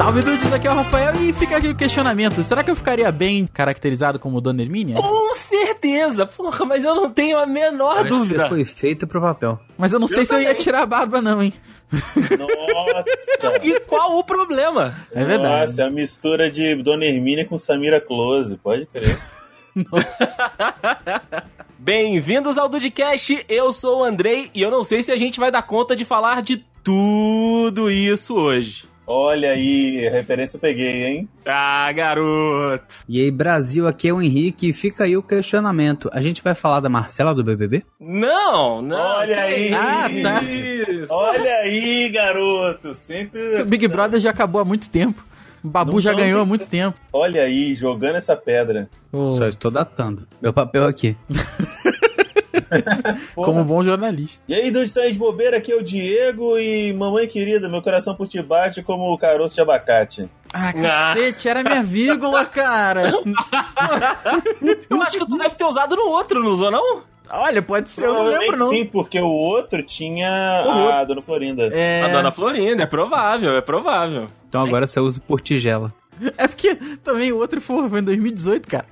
Salve dudes, aqui é o Rafael e fica aqui o questionamento. Será que eu ficaria bem caracterizado como Dona Hermínia? Com certeza, porra, mas eu não tenho a menor Parece que dúvida. Você foi feito pro papel. Mas eu não sei Eu se eu ia também. tirar a barba não, hein? Nossa! E qual o problema? É verdade. Nossa, é a mistura de Dona Hermínia com Samira Close, pode crer. Bem-vindos ao Dudcast, eu sou o Andrei e eu não sei se a gente vai dar conta de falar de tudo isso hoje. Olha aí, referência eu peguei, hein? Ah, garoto. E aí, Brasil, aqui é o Henrique e fica aí o questionamento. A gente vai falar da Marcela do BBB? Não, não. Olha aí. Ah, tá. Isso. Olha aí, garoto! Sempre. Esse Big Brother já acabou há muito tempo. O Babu Não já ganhou há muito tempo. Olha aí, jogando essa pedra. Ô, Só estou datando. Meu papel aqui. Como bom jornalista. E aí, do Stand de Bobeira, aqui é o Diego e mamãe querida, meu coração por ti bate como o caroço de abacate. Ah, cacete, era minha vírgula, cara. Eu acho que tu deve ter usado no outro, não usou não? Olha, pode ser, eu não lembro não. sim, porque o outro tinha O a Dona Florinda. É, A Dona Florinda, é provável, é provável. Então agora você usa por tigela. É porque também o outro foi, foi em 2018, cara.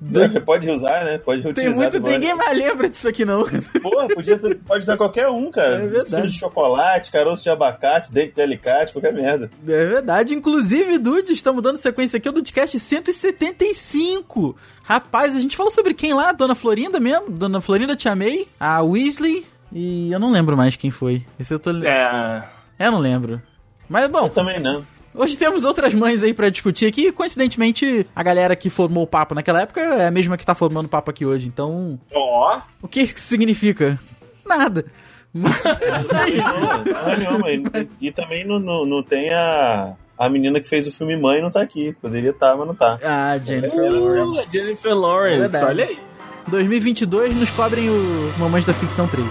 D- d- Pode usar, né? Pode Tem reutilizar muito, depois. ninguém mais lembra disso aqui não. Porra, podia ter- pode usar qualquer um, cara. É verdade. De chocolate, caroço de abacate, dente de alicate, qualquer merda. É verdade. Inclusive, Dude, estamos dando sequência aqui ao Dudcast 175. Rapaz, a gente falou sobre quem lá? Dona Florinda mesmo? Dona Florinda Te Amei, a Weasley e eu não lembro mais quem foi. Esse eu tô... É. Eu não lembro. Mas bom, Eu também não. Hoje temos outras mães aí pra discutir aqui. Coincidentemente, a galera que formou o papo naquela época é a mesma que tá formando o papo aqui hoje. Então, Ó. o que isso significa? Nada. Mas é isso aí. Não, não, nenhuma. E, também não, não, não tem a, a menina que fez o filme Mãe não tá aqui. Poderia estar, mas não tá. Ah, Jennifer Uh, Lawrence. Jennifer Lawrence, Verdade. olha aí. 2022 nos cobrem o Mamães da Ficção 3.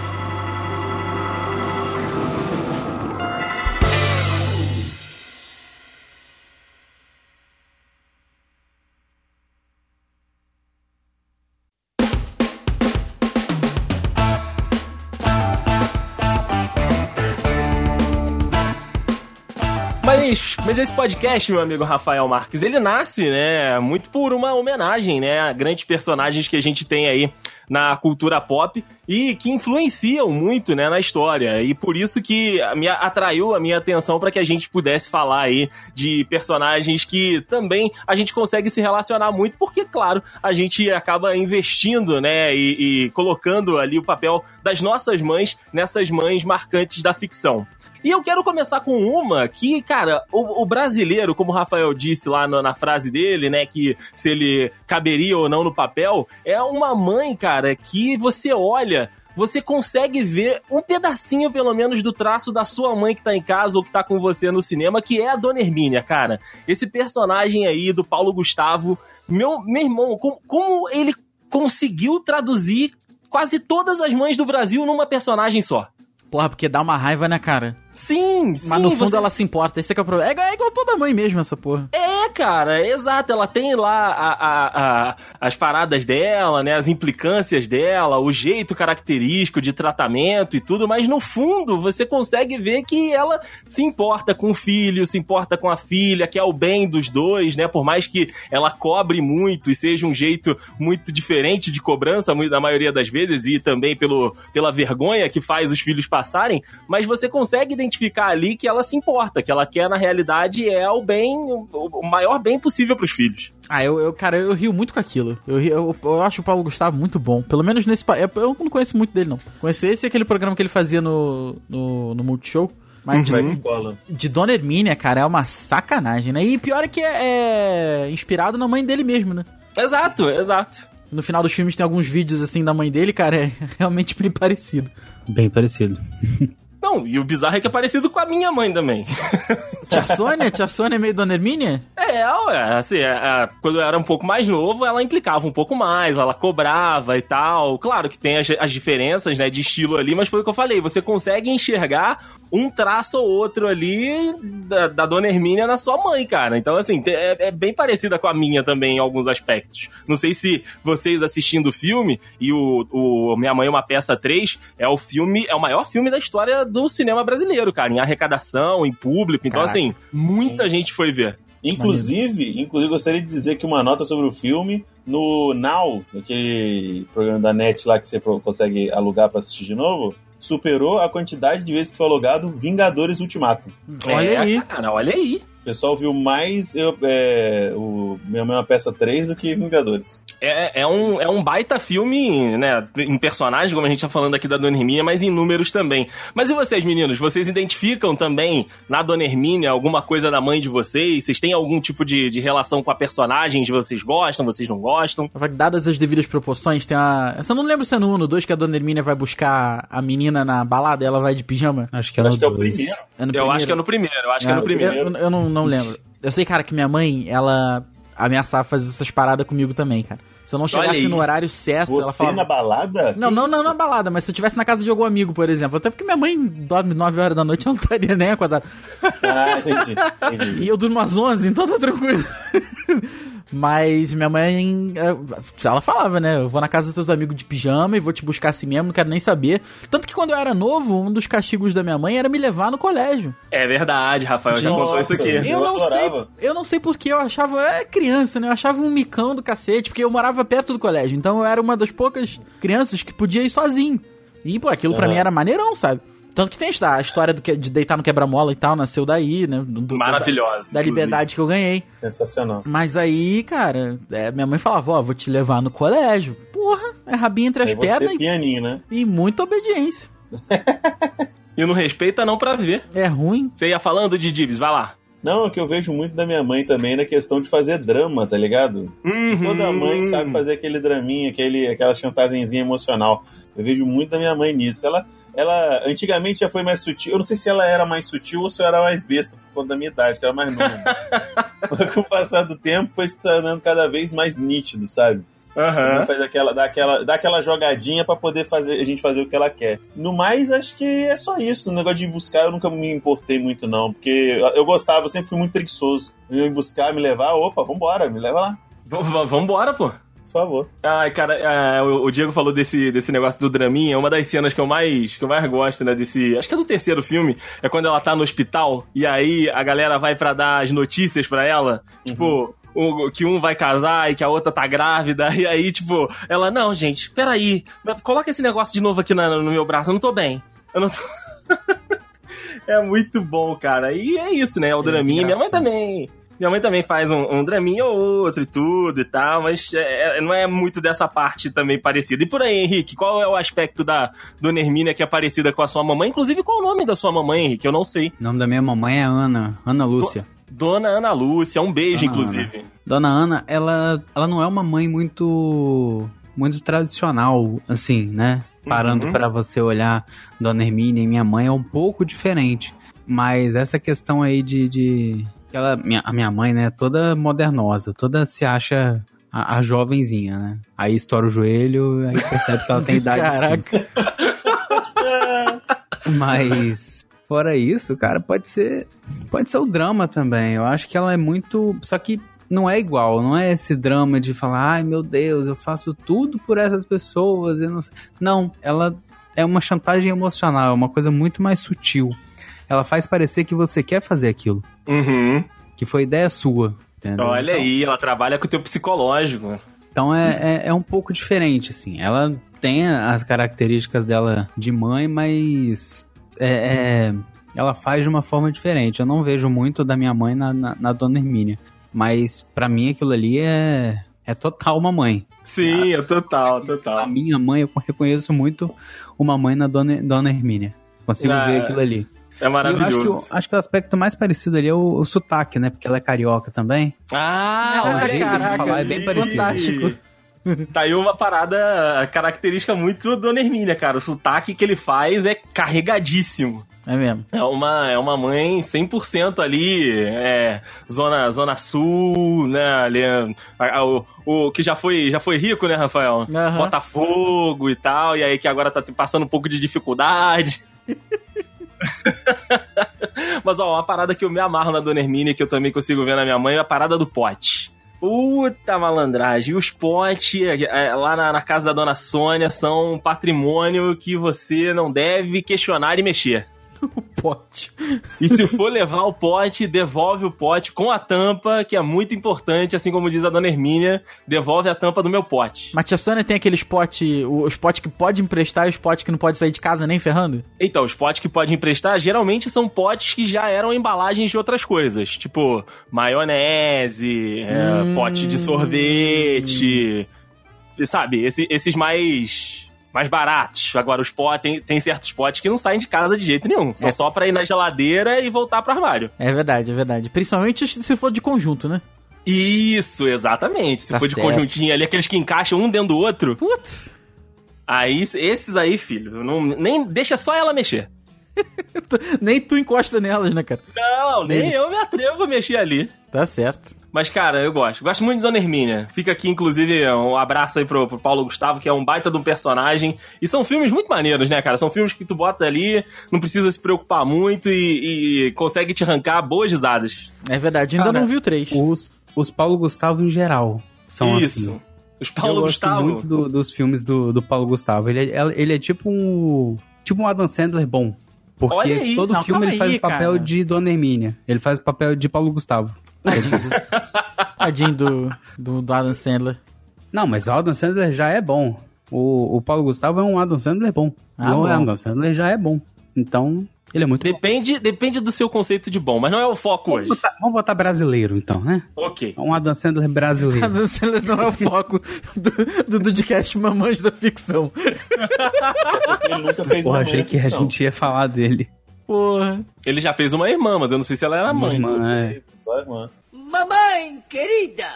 Esse podcast, meu amigo Rafael Marques, ele nasce, né, muito por uma homenagem, né, a grandes personagens que a gente tem aí na cultura pop e que influenciam muito, né, na história. E por isso que me atraiu a minha atenção para que a gente pudesse falar aí de personagens que também a gente consegue se relacionar muito, porque, claro, a gente acaba investindo, né, e, e colocando ali o papel das nossas mães nessas mães marcantes da ficção. E eu quero começar com uma que, cara, o, o brasileiro, como o Rafael disse lá no- na frase dele, né, que se ele caberia ou não no papel, é uma mãe, cara, que você olha. Você consegue ver um pedacinho, pelo menos, do traço da sua mãe que tá em casa ou que tá com você no cinema, que é a Dona Hermínia, cara. Esse personagem aí do Paulo Gustavo, meu, meu irmão, como, como ele conseguiu traduzir quase todas as mães do Brasil numa personagem só? Porra, porque dá uma raiva, né, cara? Sim, sim. Mas no fundo você- ela se importa. Esse é que é o problema. É igual, é igual toda mãe mesmo, essa porra. É, cara, exato. Ela tem lá a- a- a- as paradas dela, né? As implicâncias dela, o jeito característico de tratamento e tudo, mas no fundo você consegue ver que ela se importa com o filho, se importa com a filha, que é o bem dos dois, né? Por mais que ela cobre muito e seja um jeito muito diferente de cobrança, na maioria das vezes, e também pelo, pela vergonha que faz os filhos passarem, mas você consegue identificar ali que ela se importa, que ela quer, na realidade, é o bem, o, maior bem possível pros filhos. Ah, eu, eu cara, eu rio muito com aquilo. Eu, eu, eu acho o Paulo Gustavo muito bom. Pelo menos nesse. Eu, não conheço muito dele, não. Conheço esse e aquele programa que ele fazia no, no, no Multishow. Mas de, Vai que cola. de Dona Hermínia, cara, é uma sacanagem, né? E pior é que é, é inspirado na mãe dele mesmo, né? Exato, exato. No final dos filmes tem alguns vídeos assim da mãe dele, cara, é realmente bem parecido. Bem parecido. Não, e o bizarro é que é parecido com a minha mãe também. Tia Sônia? Tia Sônia é meio Dona Hermínia? É, ué, assim, é, é, quando eu era um pouco mais novo, ela implicava um pouco mais, ela cobrava e tal. Claro que tem as, as diferenças, né, de estilo ali, mas foi o que eu falei, você consegue enxergar um traço ou outro ali da, da Dona Hermínia na sua mãe, cara. Então, assim, é, é bem parecida com a minha também em alguns aspectos. Não sei se vocês assistindo o filme, e o, o Minha Mãe é uma Peça 3, é o filme, é o maior filme da história do cinema brasileiro, cara, em arrecadação, em público. Então, Caraca. assim, muita gente foi ver. Inclusive, inclusive, gostaria de dizer que uma nota sobre o filme no Now, aquele programa da net lá que você consegue alugar pra assistir de novo, superou a quantidade de vezes que foi alugado Vingadores Ultimato. Olha É, aí. Cara, olha aí. O pessoal viu mais eu, é, o Minha Mãe é uma Peça 3 do que Vingadores. É, é, um, é um baita filme, né? Em personagem, como a gente tá falando aqui da Dona Hermínia, mas em números também. Mas e vocês, meninos? Vocês identificam também na Dona Hermínia alguma coisa da mãe de vocês? Vocês têm algum tipo de, de relação com a personagem? Vocês gostam, vocês não gostam? Dadas as devidas proporções, tem a. Essa eu não lembro se é no 1 no 2 que a Dona Hermínia vai buscar a menina na balada e ela vai de pijama. Acho que é Acho no que é o primeiro. É no eu acho que é no primeiro, eu acho que é no primeiro. Eu, eu não, não lembro. Eu sei, cara, que minha mãe, ela ameaçava fazer essas paradas comigo também, cara. Se eu não chegasse no horário certo, ela Você falava. na balada? Não, Que não, não isso? na balada, mas se eu estivesse na casa de algum amigo, por exemplo. Até porque minha mãe dorme 9 horas da noite, eu não estaria nem acordado. Ah, entendi. entendi. E eu durmo às 11, então tá tranquilo. Mas minha mãe, eh, ela falava, né? Eu vou na casa dos teus amigos de pijama e vou te buscar assim mesmo, não quero nem saber. Tanto que quando eu era novo, um dos castigos da minha mãe era me levar no colégio. É verdade, Rafael, já Nossa, contou isso aqui. Eu Eu não sei, adorava. eu não sei porque eu achava, é criança, né? Eu achava um micão do cacete, porque eu morava perto do colégio. Então eu era uma das poucas crianças que podia ir sozinho. E, pô, aquilo pra Aham. mim era maneirão, sabe? Tanto que tem a a história do que, de deitar no quebra-mola e tal, nasceu daí, né? Do- do- Maravilhosa. Da, da liberdade que eu ganhei. Sensacional. Mas aí, cara, é, minha mãe falava, ó, vou te levar no colégio. Porra, é rabinho entre as você pernas e, pianinho, né? e muita obediência. E não respeita não pra ver. É ruim. Você ia falando de Divis, vai lá. Não, é que eu vejo muito da minha mãe também na questão de fazer drama, tá ligado? Uhum. Toda mãe sabe fazer aquele draminha, aquele, aquela chantagemzinha emocional. Eu vejo muito da minha mãe nisso. Ela, ela antigamente já foi mais sutil. Eu não sei se ela era mais sutil ou se eu era mais besta por conta da minha idade, que era mais nova. Mas com o passar do tempo foi se tornando cada vez mais nítido, sabe? Ela Faz aquela, dá, aquela, dá aquela jogadinha pra poder fazer a gente fazer o que ela quer. No mais, acho que é só isso. O negócio de buscar eu nunca me importei muito, não. Porque eu gostava, eu sempre fui muito preguiçoso. Eu ia me buscar, me levar, opa, vambora, me leva lá, v- Vambora, pô. Por favor. Ai, cara, é, o, Diego falou desse, desse negócio do draminha, é uma das cenas que eu mais que eu mais gosto, né, desse, acho que é do terceiro filme, é quando ela tá no hospital e aí a galera vai pra dar as notícias pra ela, tipo, o- que um vai casar e que a outra tá grávida, e aí, tipo, ela, não, gente, peraí, coloca esse negócio de novo aqui na- no meu braço, eu não tô bem, eu não tô... é muito bom, cara, e é isso, né, é o muito draminha, minha mãe também... Minha mãe também faz um, um draminha ou outro e tudo e tal, mas é- é- não é muito dessa parte também parecida. E por aí, Henrique, qual é o aspecto da Dona Hermínia que é parecida com a sua mamãe? Inclusive, qual é o nome da sua mamãe, Henrique? Eu não sei. O nome da minha mamãe é Ana, Ana Lúcia. Dona Ana Lúcia, um beijo, Ana inclusive. Dona Ana, ela, ela não é uma mãe muito muito tradicional, assim, né? Parando Uhum. pra você olhar Dona Hermínia e minha mãe é um pouco diferente. Mas essa questão aí de. de ela, minha, a minha mãe, né, toda modernosa, toda se acha a, a jovenzinha, né? Aí estoura o joelho, aí percebe que ela tem idade. Caraca. Mas fora isso, cara, pode ser pode ser o drama também. Eu acho que ela é muito, só que não é igual, não é esse drama de falar, ai meu Deus, eu faço tudo por essas pessoas, eu não sei. Não, ela é uma chantagem emocional, é uma coisa muito mais sutil. Ela faz parecer que você quer fazer aquilo, Uhum. que foi ideia sua. entendeu? Olha Então- aí, ela trabalha com o teu psicológico. Então é, é, é um pouco diferente, assim. Ela tem as características dela de mãe, mas é, é- ela faz de uma forma diferente. Eu não vejo muito da minha mãe na, na, na Dona Hermínia. Mas pra mim aquilo ali é, é total uma mãe. Sim, é total, A total. minha mãe, eu reconheço muito uma mãe na Dona, Dona Hermínia. Consigo Ah, ver aquilo ali. É E eu acho que, maravilhoso. o, acho que o aspecto mais parecido ali é o, o sotaque, né? Porque ela é carioca também. Ah, jeito de caraca, falar é bem parecido. fantástico. Tá aí uma parada característica muito Dona Hermínia, cara. O sotaque que ele faz é carregadíssimo. É mesmo. É uma, é uma mãe 100% ali, é, zona, zona sul, né, ali, a- a- o, o que já foi, já foi rico, né, Rafael? Aham. Botafogo e tal, e aí que agora tá passando um pouco de dificuldade. Mas, ó, uma parada que eu me amarro na Dona Hermínia, que eu também consigo ver na minha mãe, é a parada do pote. Puta malandragem. Os potes é, lá na, na casa da Dona Sônia são um patrimônio que você não deve questionar e mexer. O pote. E se for levar o pote, devolve o pote com a tampa, que é muito importante, assim como diz a dona Hermínia, devolve a tampa do meu pote. Mas tia Sônia tem aqueles potes, os potes que pode emprestar e os potes que não pode sair de casa nem ferrando? Então, os potes que pode emprestar geralmente são potes que já eram embalagens de outras coisas, tipo maionese, é, Hum. pote de sorvete, sabe? Esse- esses mais mais baratos. Agora, os potes, tem, tem certos potes que não saem de casa de jeito nenhum. São É. só pra ir na geladeira e voltar pro armário. É verdade, é verdade. Principalmente se for de conjunto, né? Isso, exatamente. Se Tá for de certo. conjuntinho ali, aqueles que encaixam um dentro do outro, Putz. aí esses aí, filho, não, nem deixa só ela mexer. Nem tu encosta nelas, né, cara? Não, nem Eles. eu me atrevo a mexer ali. Tá certo. Mas, cara, eu gosto. Gosto muito de Dona Hermínia. Fica aqui, inclusive, um abraço aí pro, pro Paulo Gustavo, que é um baita de um personagem. E são filmes muito maneiros, né, cara? São filmes que tu bota ali, não precisa se preocupar muito e, e consegue te arrancar boas risadas. É verdade, ainda Cara, não vi o 3. Os, os Paulo Gustavo em geral são Isso. assim. Os Paulo eu Gustavo. gosto muito do- dos filmes do, do Paulo Gustavo. Ele é, ele é tipo um. Tipo um Adam Sandler bom. Porque aí. todo Não, filme ele faz aí, o papel cara. de Dona Hermínia. Ele faz o papel de Paulo Gustavo. Tadinho do, do, do Adam Sandler. Não, mas o Adam Sandler já é bom. O, o Paulo Gustavo é um Adam Sandler bom. Ah, bom. Adam Sandler já é bom. Então, ele é muito bom. Depende, depende do seu conceito de bom, mas não é o foco hoje. Vamos botar, vamos botar brasileiro, então, né? Ok. Um Adam Sandler brasileiro. Adam Sandler não é o foco do, do, do podcast Mamães da Ficção. Ele nunca fez Porra, achei que a gente ia falar dele. Porra. Ele já fez uma irmã, mas eu não sei se ela era mãe. Irmã, é. Só irmã. Mamãe querida!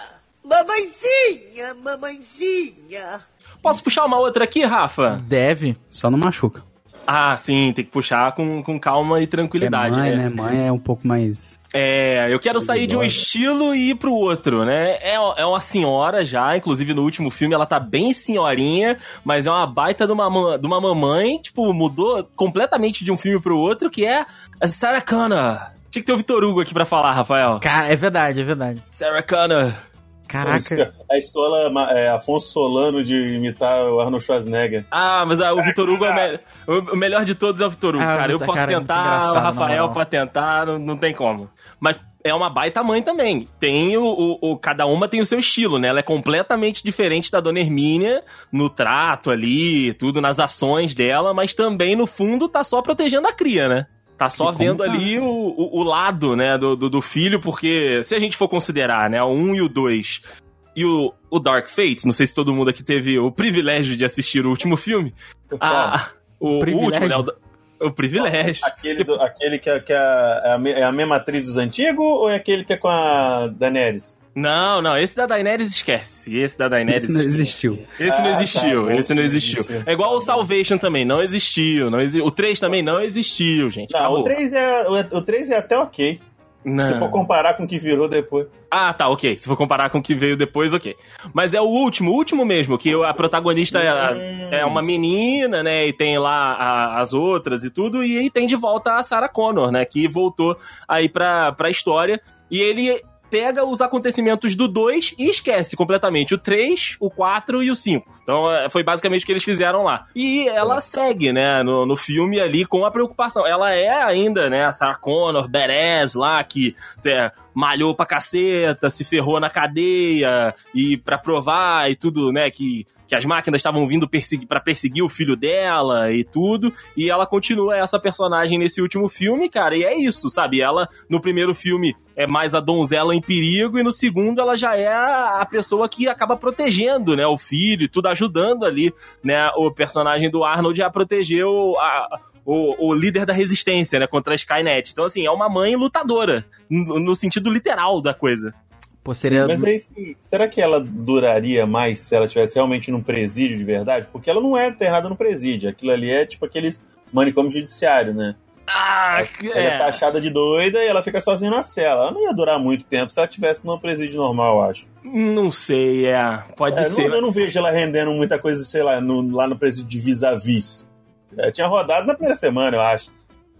Mamãezinha, mamãezinha! Posso puxar uma outra aqui, Rafa? Deve. Só não machuca. Ah, sim, tem que puxar com, com calma e É tranquilidade, mãe, né? né? Mãe é um pouco mais. É, eu quero sair de um estilo e ir pro outro, né? É, é uma senhora já, inclusive no último filme ela tá bem senhorinha, mas é uma baita de uma, ma- de uma mamãe, tipo, mudou completamente de um filme pro outro, que é a Sarah Connor. Tinha que ter o Vitor Hugo aqui pra falar, Rafael. Cara, é verdade, é verdade. Sarah Connor. Caraca. A escola é, Afonso Solano de imitar o Arnold Schwarzenegger. Ah, mas ah, o Vitor Hugo é o, me- o- o melhor de todos é o Vitor Hugo, Ah, cara. Eu posso cara, é tentar, o engraçado, na Rafael pode tentar, não, não tem como. Mas é uma baita mãe também. Tem o, o- o- Cada uma tem o seu estilo, né? Ela é completamente diferente da Dona Hermínia no trato ali, tudo, nas ações dela, mas também, no fundo, tá só protegendo a cria, né? Tá só E vendo ali o, o, o lado, né, do, do, do filho, porque se a gente for considerar, né, o 1 e o 2 e o, o Dark Fate, não sei se todo mundo aqui teve o privilégio de assistir o último filme, ah, o, o Privilégio? último, né? O, o privilégio. Aquele, do- aquele que, é- que é, é a, me- é a mesma atriz dos antigos ou é aquele que é com a Daenerys? Não, não, esse da Daenerys esquece. Esse da Daenerys Isso não existiu. Esse não Ah, tá, existiu, bom, esse não existiu. É igual o Salvation também, não existiu. Não exi... O 3 também não existiu, gente. Não, acabou. o 3, é, o, o 3 é até ok. Não. Se for comparar com o que virou depois. Ah, tá, ok. Se for comparar com o que veio depois, ok. Mas é o último, o último mesmo, que a protagonista é, é uma menina, né? E tem lá a- as outras e tudo. E aí tem de volta a Sarah Connor, né? Que voltou aí pra, pra história. E ele pega os acontecimentos do 2 e esquece completamente o 3, o 4 e o 5. Então é, foi basicamente o que eles fizeram lá. E ela segue, né, no, no filme ali com a preocupação. Ela é ainda, né, a Sarah Connor, Beres lá, que é, malhou pra caceta, se ferrou na cadeia e pra provar e tudo, né, que, que as máquinas estavam vindo persegui para perseguir o filho dela e tudo, e ela continua essa personagem nesse último filme, cara, e é isso, sabe? Ela no primeiro filme é mais a donzela em perigo e no segundo ela já é a pessoa que acaba protegendo, né, o filho tudo ajudando ali, né, o personagem do Arnold a proteger o, a- o, o líder da resistência, né, contra a Skynet. Então, assim, é uma mãe lutadora, no, no sentido literal da coisa. Pô, seria. Mas aí, será que ela duraria mais se ela tivesse realmente num presídio de verdade? Porque ela não é internada no presídio. Aquilo ali é tipo aqueles manicômios judiciário, né? Ah, Ela é é. taxada de doida e ela fica sozinha na cela. Ela não ia durar muito tempo se ela tivesse num presídio normal, eu acho. Não sei, é. Pode É, ser. não- eu não vejo ela rendendo muita coisa, sei lá, no- lá no presídio de vis-a-vis. É, tinha rodado na primeira semana, eu acho.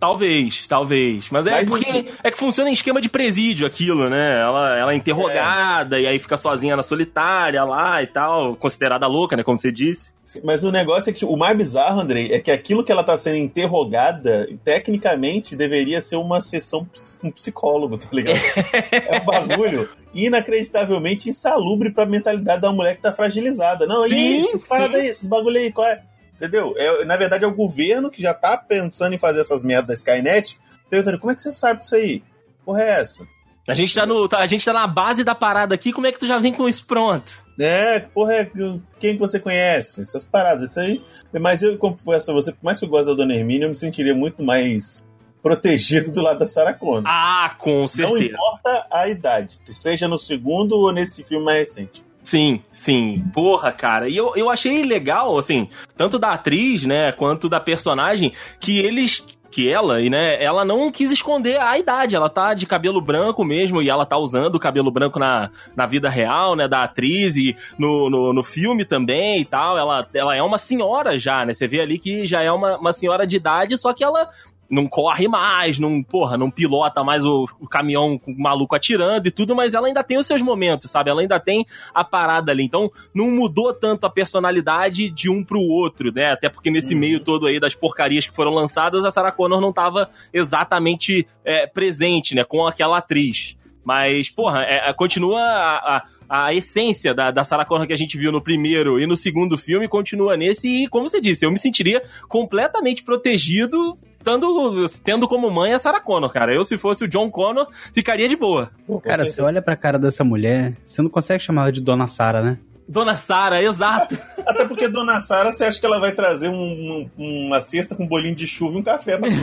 Talvez, talvez. Mas é Mas, porque enfim. é que funciona em esquema de presídio aquilo, né? Ela, ela é interrogada e aí fica sozinha na solitária lá e tal, considerada louca, né? Como você disse. Mas o negócio é que o mais bizarro, Andrei, é que aquilo que ela tá sendo interrogada, tecnicamente, deveria ser uma sessão com um psicólogo, tá ligado? é um bagulho inacreditavelmente insalubre pra mentalidade da mulher que tá fragilizada. Não, Sim, e esses sim. aí, esses bagulho aí, qual é? Entendeu? É, na verdade, é o governo que já tá pensando em fazer essas merdas da Skynet, perguntando, como é que você sabe disso aí? Porra, é essa? A gente, tá no, tá- a gente tá na base da parada aqui, como é que tu já vem com isso pronto? É, porra é quem que você conhece? Essas paradas, isso aí. Mas eu confesso pra você, por mais que eu goste da Dona Hermínia, eu me sentiria muito mais protegido do lado da Sarah Connor. Ah, com Não certeza. importa a idade, seja no segundo ou nesse filme mais recente. Sim, sim. Porra, cara. E eu, eu achei legal, assim, tanto da atriz, né, quanto da personagem, que eles. Que ela, e né, ela não quis esconder a idade. Ela tá de cabelo branco mesmo, e ela tá usando o cabelo branco na, na vida real, né, da atriz, e no, no, no filme também e tal. Ela, ela é uma senhora já, né? Você vê ali que já é uma, uma senhora de idade, só que ela não corre mais, não, porra, não pilota mais o, o caminhão com o maluco atirando e tudo, mas ela ainda tem os seus momentos, sabe? Ela ainda tem a parada ali. Então, não mudou tanto a personalidade de um pro outro, né? Até porque nesse meio todo aí das porcarias que foram lançadas, a Sarah Connor não tava exatamente é, presente, né? Com aquela atriz. Mas, porra, é, é, continua a, a, a essência da, da Sarah Connor que a gente viu no primeiro e no segundo filme, continua nesse. E, como você disse, eu me sentiria completamente protegido tendo, tendo como mãe a Sarah Connor, cara. Eu, se fosse o John Connor, ficaria de boa. Pô, cara, você olha pra cara dessa mulher, você não consegue chamar ela de Dona Sara, né? Dona Sarah, exato. Até porque Dona Sara, você acha que ela vai trazer um- um- uma cesta com um bolinho de chuva e um café pra tu.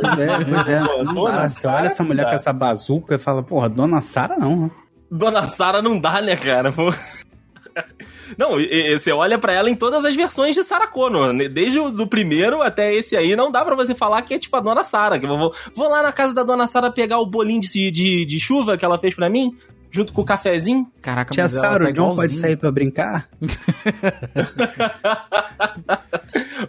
Pois é, pois é. Pô, Dona Sara essa mulher dá. com essa bazuca e fala, porra, Dona Sara não. né? Dona Sarah não dá, né, cara? Pô. Não, e- e você olha pra ela em todas as versões de Sarah Connor, né? desde o do primeiro até esse aí, não dá pra você falar que é tipo a Dona Sarah. Que eu vou, vou lá na casa da Dona Sarah pegar o bolinho de, de, de chuva que ela fez pra mim, junto com o cafezinho. Caraca, Tia mas ela Sara, tá o John pode sair pra brincar?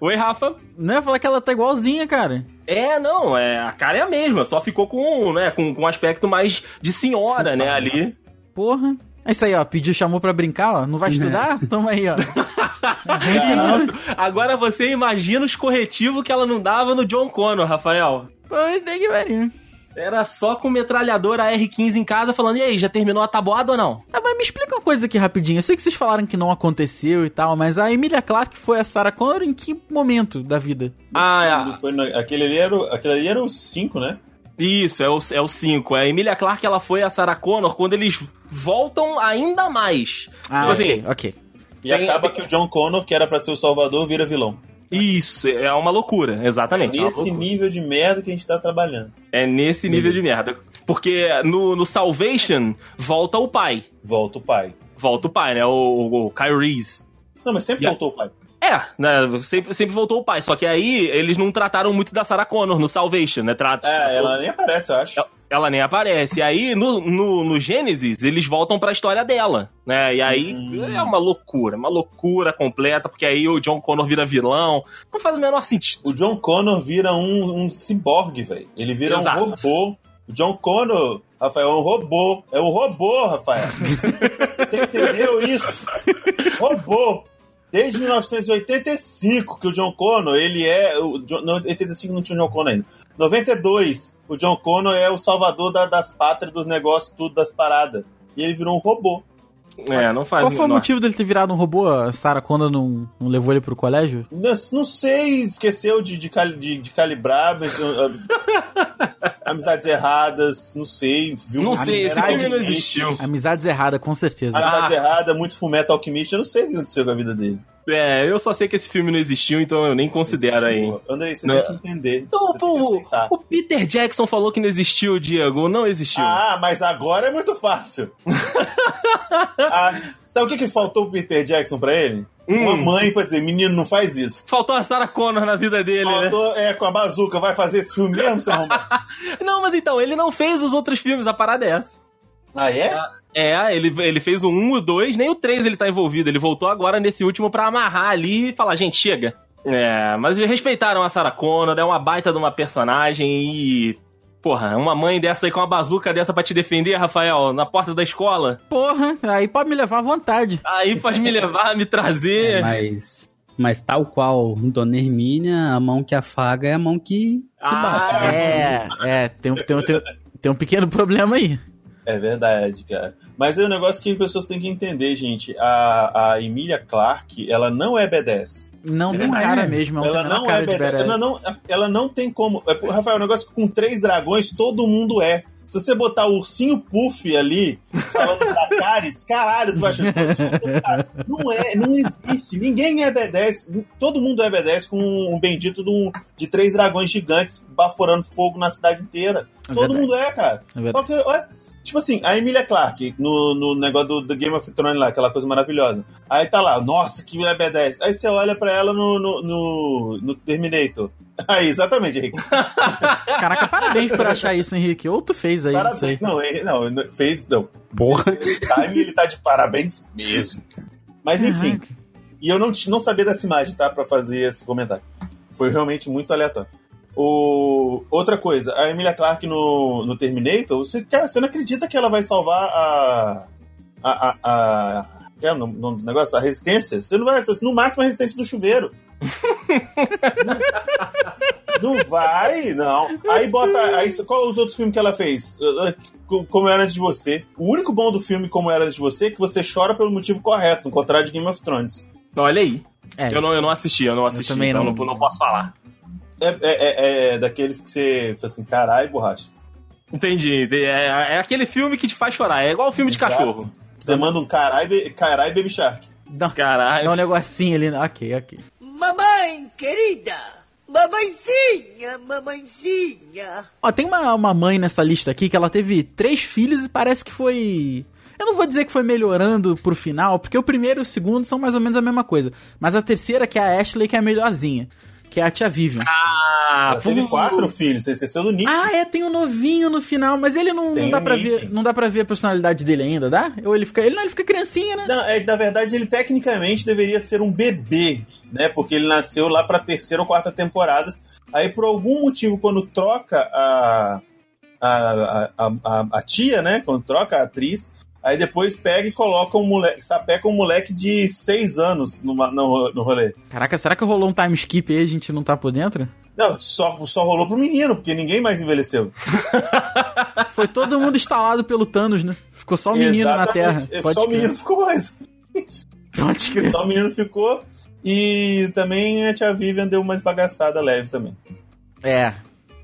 Oi, Rafa. Não, eu ia falar que ela tá igualzinha, cara. É, não, é, a cara é a mesma, só ficou com, né, com, com um aspecto mais de senhora, né, ali. Porra. É isso aí, ó. Pediu, chamou pra brincar, ó. Não vai estudar? Toma aí, ó. Isso. Agora você imagina os corretivos que ela não dava no John Connor, Rafael. Pois tem que varia. Era só com metralhadora R15 em casa falando, e aí, já terminou a tabuada ou não? Tá, mas me explica uma coisa aqui rapidinho. Eu sei que vocês falaram que não aconteceu e tal, mas a Emilia Clarke foi a Sarah Connor em que momento da vida? Ah, Foi no- aquele, ali era, o- aquele ali era os cinco, né? isso, é o 5. É o cinco. a Emilia Clarke, ela foi a Sarah Connor quando eles voltam ainda mais. Ah, Tipo ok, assim, ok. E Tem- acaba que o John Connor, que era pra ser o salvador, vira vilão. Isso, é uma loucura, exatamente. é uma Esse loucura. nível de merda que a gente tá trabalhando. É nesse nível de merda. Porque no, no Salvation, volta o pai. Volta o pai. Volta o pai, né? O, o Kyle Reese. Não, mas sempre E a- voltou o pai. É, né? Sempre, sempre voltou o pai. Só que aí eles não trataram muito da Sarah Connor no Salvation, né? Tra É, ela nem aparece, eu acho. Ela- Ela nem aparece. E aí, no, no, no Gênesis, eles voltam pra história dela, né? E aí Hum. é uma loucura, uma loucura completa, porque aí o John Connor vira vilão. Não faz o menor sentido. O John Connor vira um, um ciborgue, velho. Ele vira Exato. um robô. O John Connor, Rafael, é um robô. É um robô, Rafael. Você entendeu isso? Robô. Desde 1985 que o John Connor, ele é... O John, não, 85 não tinha o John Connor ainda. 92, o John Connor é o salvador da- das pátrias, dos negócios, tudo, das paradas. E ele virou um robô. É, não faz Qual foi o motivo dele ter virado um robô? A Sarah Connor não, não levou ele pro colégio? Não, não sei, esqueceu de, de, cali- de- de calibrar, mas, ah, amizades erradas, não sei. Viu Não sei, esse amizade filme não existiu. Amizades erradas, com certeza. Ah. Amizades erradas, muito fumeto alquimista, eu não sei o que aconteceu com a vida dele. É, eu só sei que esse filme não existiu, então eu nem considero aí. Andrei, você Não. tem que entender. Então, que pô, aceitar. o Peter Jackson falou que não existiu, Diego. Não existiu. Ah, mas agora é muito fácil. Ah, sabe o que, que faltou o Peter Jackson pra ele? Hum. Uma mãe pra dizer, menino, não faz isso. Faltou a Sarah Connor na vida dele, né? Faltou, é, com a bazuca, vai fazer esse filme mesmo, seu arrombado? Não, mas então, ele não fez os outros filmes, a parada é essa. Ah, é? É, ele, ele fez o 1, o 2, nem o 3 ele tá envolvido. Ele voltou agora nesse último pra amarrar ali e falar, gente, chega. É, mas respeitaram a Sarah Connor, é uma baita de uma personagem e. Porra, uma mãe dessa aí com uma bazuca dessa pra te defender, Rafael, na porta da escola. Porra, aí pode me levar à vontade. Aí pode me levar, me trazer. Mas, mas tal qual Dona Hermínia, a mão que afaga é a mão que, que Ah, bate. É, é, tem, tem, um- tem, um- tem um pequeno problema aí. É verdade, cara. Mas é um negócio que as pessoas têm que entender, gente. A, a Emilia Clarke, ela não é B10. Não tem Não é. cara mesmo, não ela tem não cara é de B10. badass. Ela não, ela não tem como. é, Rafael, é um negócio que com três dragões todo mundo é. Se você botar o ursinho Puff ali, falando da Caris, caralho, tu vai achar que. Não é, não existe. Ninguém é B10. Todo mundo é B10 com um bendito de, um- de três dragões gigantes baforando fogo na cidade inteira. É Todo verdade. mundo é, cara. É verdade. Qual que- olha, tipo assim, a Emilia Clarke, no, no negócio do, do Game of Thrones lá, aquela coisa maravilhosa. Aí tá lá, nossa, que mulher B10. Aí você olha pra ela no, no, no, no Terminator. Aí, exatamente, Henrique. Caraca, parabéns por achar isso, Henrique. Ou tu fez aí, não sei. Parabéns. Não, ele- não, ele fez. Não. Porra. Ele tá de parabéns mesmo. Mas enfim. E eu não, não sabia dessa imagem, tá? Pra fazer esse comentário. Foi realmente muito aleatório. O... Outra coisa, a Emilia Clarke no, no Terminator, você, cara, você não acredita que ela vai salvar a. A. a, a que é o nome do negócio? A resistência? Você não vai. No máximo a resistência do chuveiro. Não vai, não. Aí bota. Aí, qual os outros filmes que ela fez? Co- Como era antes de você. O único bom do filme Como era antes de você é que você chora pelo motivo correto, no contrário de Game of Thrones. Olha aí. É, Eu não, eu não assisti, eu não assisti, também então não. não, não posso falar. É, é, é- é daqueles que você fala assim, caralho, borracha. Entendi. entendi. É, é aquele filme que te faz chorar. É igual filme de Exato. cachorro. Você manda um caralho, be- caralho Baby Shark. dá, Caralho. dá um negocinho ali. Ok, ok. Mamãe querida, mamãezinha, mamãezinha. Ó, tem uma, uma mãe nessa lista aqui que ela teve três filhos e parece que foi. Eu não vou dizer que foi melhorando pro final, porque o primeiro e o segundo são mais ou menos a mesma coisa. Mas a terceira, que é a Ashley, que é a melhorzinha. Que é a tia Vivian. Ah, Ela teve quatro filhos, você esqueceu do Nick. Ah, é, tem um novinho no final, mas ele não, não dá Nick. ver, não dá para ver a personalidade dele ainda, dá? Ou ele fica, ele não, ele fica criancinha, né? Não, é, na verdade, ele tecnicamente deveria ser um bebê, né? Porque ele nasceu lá pra terceira ou quarta temporadas. Aí, por algum motivo, quando troca a, a, a, a, a tia, né? Quando troca a atriz, aí depois pega e coloca um moleque, sapeca um moleque de seis anos numa, no, no rolê. Caraca, será que rolou um time skip aí e a gente não tá por dentro? Não, só, só rolou pro menino, porque ninguém mais envelheceu. Foi todo mundo instalado pelo Thanos, né? Ficou só o menino na Terra. Exatamente. Pode Só o crer. menino ficou mais. Pode crer. Só o menino ficou. E também a tia Vivian deu uma esbagaçada leve também. É.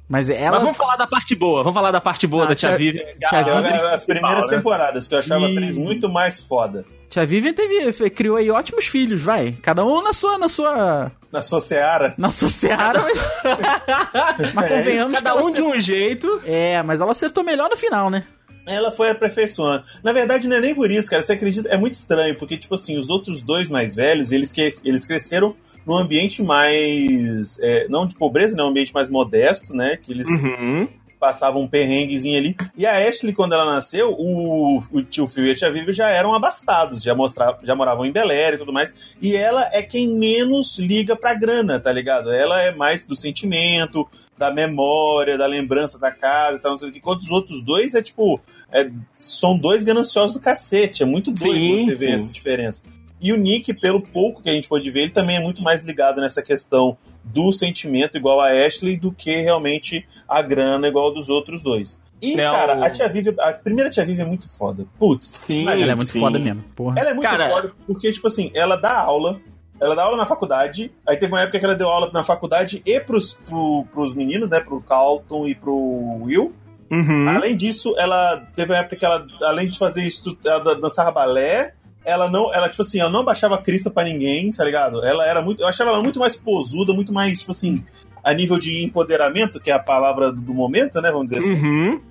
Mas ela. Mas vamos falar da parte boa. Vamos falar da parte boa Ah, da tia tia- Vivian. tia Ah, Vivian- ela- As primeiras né? temporadas, que eu achava a E- atriz muito mais foda. Tia Vivian teve, criou aí ótimos filhos, vai. Cada um na sua, na sua, Na sua seara. na sua seara, mas, mas É, convenhamos que Cada um de acertou- um jeito. É, mas ela acertou melhor no final, né? Ela foi aperfeiçoando. Na verdade, não é nem por isso, cara. Você acredita? É muito estranho, porque, tipo assim, os outros dois mais velhos, eles, que, eles cresceram num ambiente mais. é, não de pobreza, né? Um ambiente mais modesto, né? Que eles Uhum. passavam um perrenguezinho ali. E a Ashley, quando ela nasceu, o, o tio Phil e a tia Vivi já eram abastados, já, mostrava, já moravam em Bel Air e tudo mais. E ela é quem menos liga pra grana, tá ligado? Ela é mais do sentimento, da memória, da lembrança da casa e tal, não sei o que. Enquanto os outros dois é tipo. é- são dois gananciosos do cacete. É muito doido Sim, você ver essa diferença. E o Nick, pelo pouco que a gente pode ver, ele também é muito mais ligado nessa questão do sentimento igual a Ashley do que realmente a grana igual a dos outros dois. E, É, cara, o- a tia Vivi, a primeira tia Vivi é muito foda. Putz, Sim. Ela é muito sim. foda mesmo, porra. Ela é muito Cara- foda porque, tipo assim, ela dá aula, ela dá aula na faculdade, aí teve uma época que ela deu aula na faculdade e pros, pro, pros meninos, né, pro Carlton e pro Will. Uhum. Além disso, ela teve uma época que ela, além de fazer isso, ela dançava balé, ela não, ela, tipo assim, ela não baixava crista pra ninguém, tá ligado? Ela era muito, eu achava ela muito mais posuda, muito mais, tipo assim, a nível de empoderamento, que é a palavra do, do momento, né, vamos dizer assim. Uhum.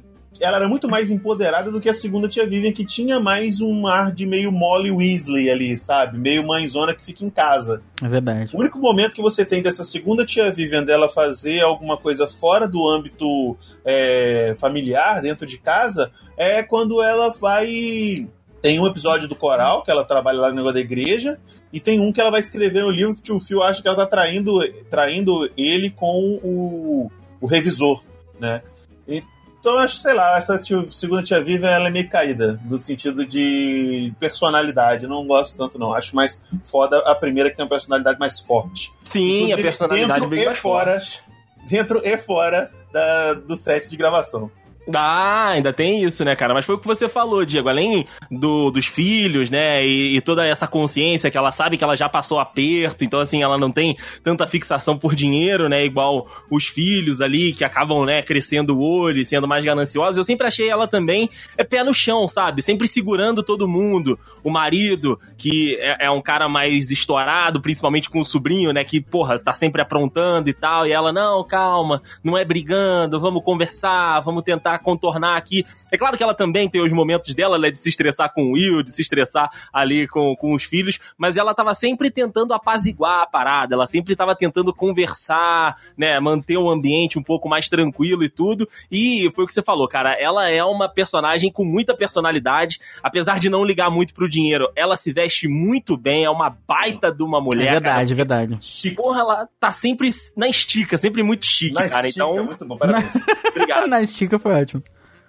Ela era muito mais empoderada do que a segunda tia Vivian, que tinha mais um ar de meio Molly Weasley ali, sabe? Meio mãezona que fica em casa. É verdade. O único momento que você tem dessa segunda tia Vivian dela fazer alguma coisa fora do âmbito é, familiar, dentro de casa, é quando ela vai. Tem um episódio do coral, que ela trabalha lá no negócio da igreja, e tem um que ela vai escrever no livro que o tio Phil acha que ela tá traindo, traindo ele com o, o revisor, né? Então, acho, sei lá, essa tia- segunda tia Vivian, ela é meio caída, no sentido de personalidade. Não gosto tanto, não. Acho mais foda a primeira, que tem uma personalidade mais forte. Sim, a Inclusive, personalidade dentro bem e mais fora. forte. Dentro e fora da, do set de gravação. Ah, ainda tem isso, né, cara? Mas foi o que você falou, Diego. Além do, dos filhos, né, e, e toda essa consciência que ela sabe que ela já passou aperto, então, assim, ela não tem tanta fixação por dinheiro, né, igual os filhos ali que acabam, né, crescendo o olho e sendo mais gananciosos. Eu sempre achei ela também é pé no chão, sabe? Sempre segurando todo mundo. O marido, que é, é um cara mais estourado, principalmente com o sobrinho, né, que, porra, tá sempre aprontando e tal, e ela, não, calma, não é brigando, vamos conversar, vamos tentar contornar aqui. É claro que ela também tem os momentos dela, né, de se estressar com o Will, de se estressar ali com, com os filhos, mas ela tava sempre tentando apaziguar a parada, ela sempre tava tentando conversar, né, manter o ambiente um pouco mais tranquilo e tudo, e foi o que você falou, cara, ela é uma personagem com muita personalidade, apesar de não ligar muito pro dinheiro, ela se veste muito bem, é uma baita de uma É mulher, cara. verdade, é verdade. Chique. Porra, ela tá sempre na estica, sempre muito chique, Na cara. estica, Então, muito bom, parabéns. obrigado. Na estica foi ótimo.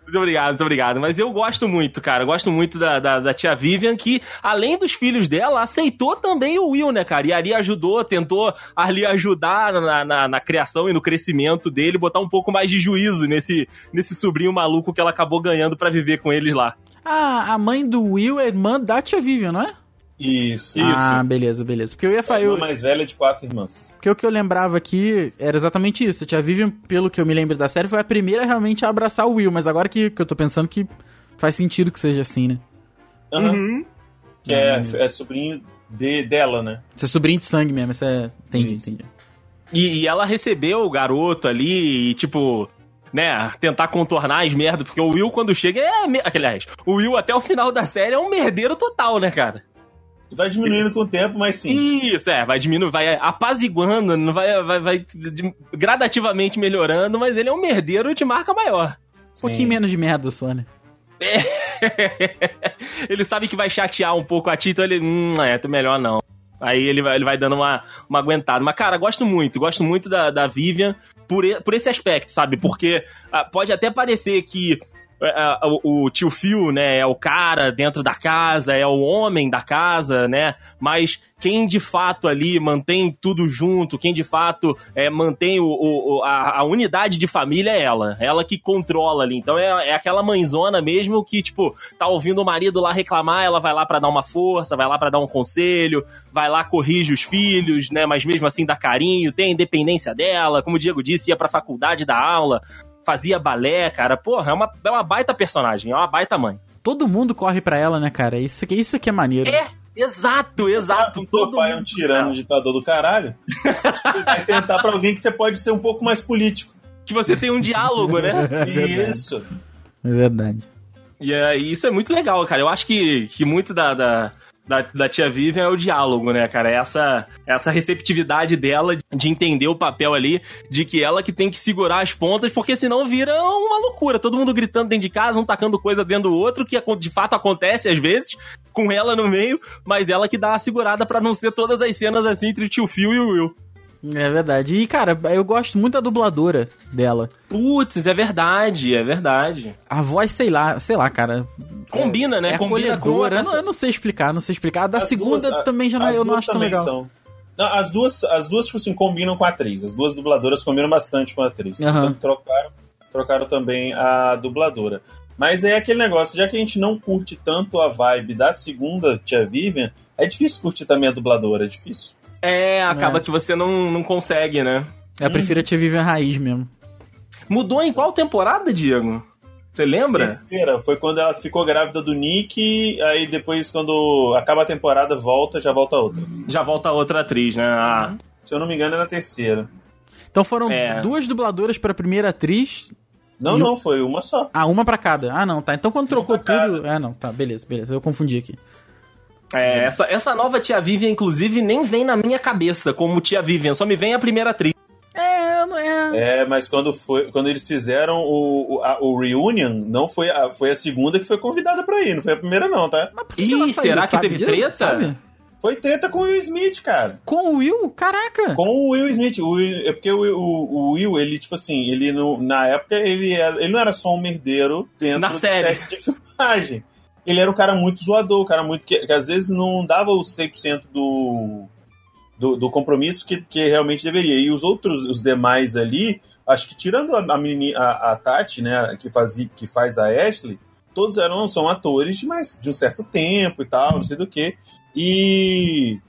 Muito obrigado, muito obrigado. Mas eu gosto muito, cara. Eu gosto muito da, da, da tia Vivian, que, além dos filhos dela, aceitou também o Will, né, cara? E ali ajudou, tentou ali ajudar na, na, na criação e no crescimento dele, botar um pouco mais de juízo nesse, nesse sobrinho maluco que ela acabou ganhando pra viver com eles lá. Ah, a mãe do Will é irmã da tia Vivian, não é? Isso. Ah, beleza, beleza. Porque eu ia A falar. irmã Eu, mais velha de quatro irmãs. porque o que eu lembrava aqui era exatamente isso. A tia Vivian, pelo que eu me lembro da série, foi a primeira realmente a abraçar o Will. Mas agora que, que eu tô pensando que faz sentido que seja assim, né? Aham. Uhum. Que é, é sobrinho de, dela, né? Você é sobrinho de sangue mesmo, isso é. Entendi, Isso. entendi. E, e ela recebeu o garoto ali e, tipo, né, tentar contornar as merdas, porque o Will, quando chega, é. Aliás, o Will até o final da série é um merdeiro total, né, cara? Vai diminuindo com o tempo, mas sim. Isso, é, vai diminuindo, vai apaziguando, não vai, vai, vai gradativamente melhorando, mas ele é um merdeiro de marca maior. Um pouquinho menos de merda só, né? ele sabe que vai chatear um pouco a Tito, ele, hum, é, melhor não. Aí ele vai, ele vai dando uma, uma aguentada. Mas, cara, gosto muito, gosto muito da, da Vivian por, por esse aspecto, sabe? Porque ah, pode até parecer que o, o tio Phil, né, é o cara dentro da casa, é o homem da casa, né? Mas quem de fato ali mantém tudo junto, quem de fato é, mantém o, o- a, a unidade de família é ela. Ela que controla ali. Então é, é aquela mãezona mesmo que, tipo, tá ouvindo o marido lá reclamar, ela vai lá pra dar uma força, vai lá pra dar um conselho, vai lá, corrige os filhos, né? Mas mesmo assim dá carinho, tem a independência dela. Como o Diego disse, ia pra faculdade dar aula, fazia balé, cara. Porra, é uma, é uma baita personagem, é uma baita mãe. Todo mundo corre pra ela, né, cara? Isso que, isso que é maneiro. É, exato, exato. O seu Todo pai é um tirano, um ditador do caralho. Vai tentar pra alguém que você pode ser um pouco mais político. Que você tem um diálogo, né? Isso. É verdade. E é, isso é muito legal, cara. Eu acho que, que muito da, da, da, da tia Vivian é o diálogo, né, cara? Essa, essa receptividade dela de entender o papel ali, de que ela que tem que segurar as pontas, porque senão vira uma loucura. Todo mundo gritando dentro de casa, um tacando coisa dentro do outro, que de fato acontece às vezes, com ela no meio, mas ela que dá a segurada pra não ser todas as cenas assim entre o tio Phil e o Will. É verdade. E, cara, eu gosto muito da dubladora dela. Putz, é verdade, é verdade. A voz, sei lá, sei lá, cara. Combina, né? É Combina com a- Eu não, eu não sei explicar, não sei explicar. A da As segunda duas- também já não, as eu não acho tão legal. são. Não, as duas, as duas, tipo assim, combinam com a atriz. As duas dubladoras combinam bastante com a atriz. Aham. Então, trocaram, trocaram também a dubladora. Mas é aquele negócio, já que a gente não curte tanto a vibe da segunda Tia Vivian, é difícil curtir também a dubladora, é difícil. É, acaba É. que você não, não consegue, né? Eu prefiro a Tia Vivian Raiz mesmo. Mudou em qual temporada, Diego? Você lembra? terceira foi quando ela ficou grávida do Nick, aí depois, quando acaba a temporada, volta, já volta outra. Já volta outra atriz, né? Ah, Se eu não me engano, é na terceira. Então foram É. duas dubladoras pra primeira atriz. Não, E o- não, foi uma só. Ah, uma pra cada. Ah, não, tá. Então quando trocou pra tudo. É, não, tá, beleza, beleza. Eu confundi aqui. É, essa, essa nova tia Vivian, inclusive, nem vem na minha cabeça como tia Vivian, só me vem a primeira atriz. É, não é. É, mas quando, foi, quando eles fizeram o, o, a- o Reunion, não foi a, foi a segunda que foi convidada pra ir, não foi a primeira, não, tá? Mas por que Ih, que ela saiu, será que teve treta? Sabe? Foi treta com o Will Smith, cara. Com o Will? Caraca! Com o Will Smith. O Will- é porque o, o- o Will, ele, tipo assim, ele no, na época, ele, era, ele não era só um merdeiro dentro Na do série. set de filmagem. Ele era um cara muito zoador, um cara muito. que, que às vezes não dava o 100% do, do, do compromisso que, que realmente deveria. E os outros, os demais ali, acho que tirando a, a, menini- a, a Tati, né, que, fazia, que faz a Ashley, todos eram, são atores, mas de um certo tempo e tal, não sei do que. E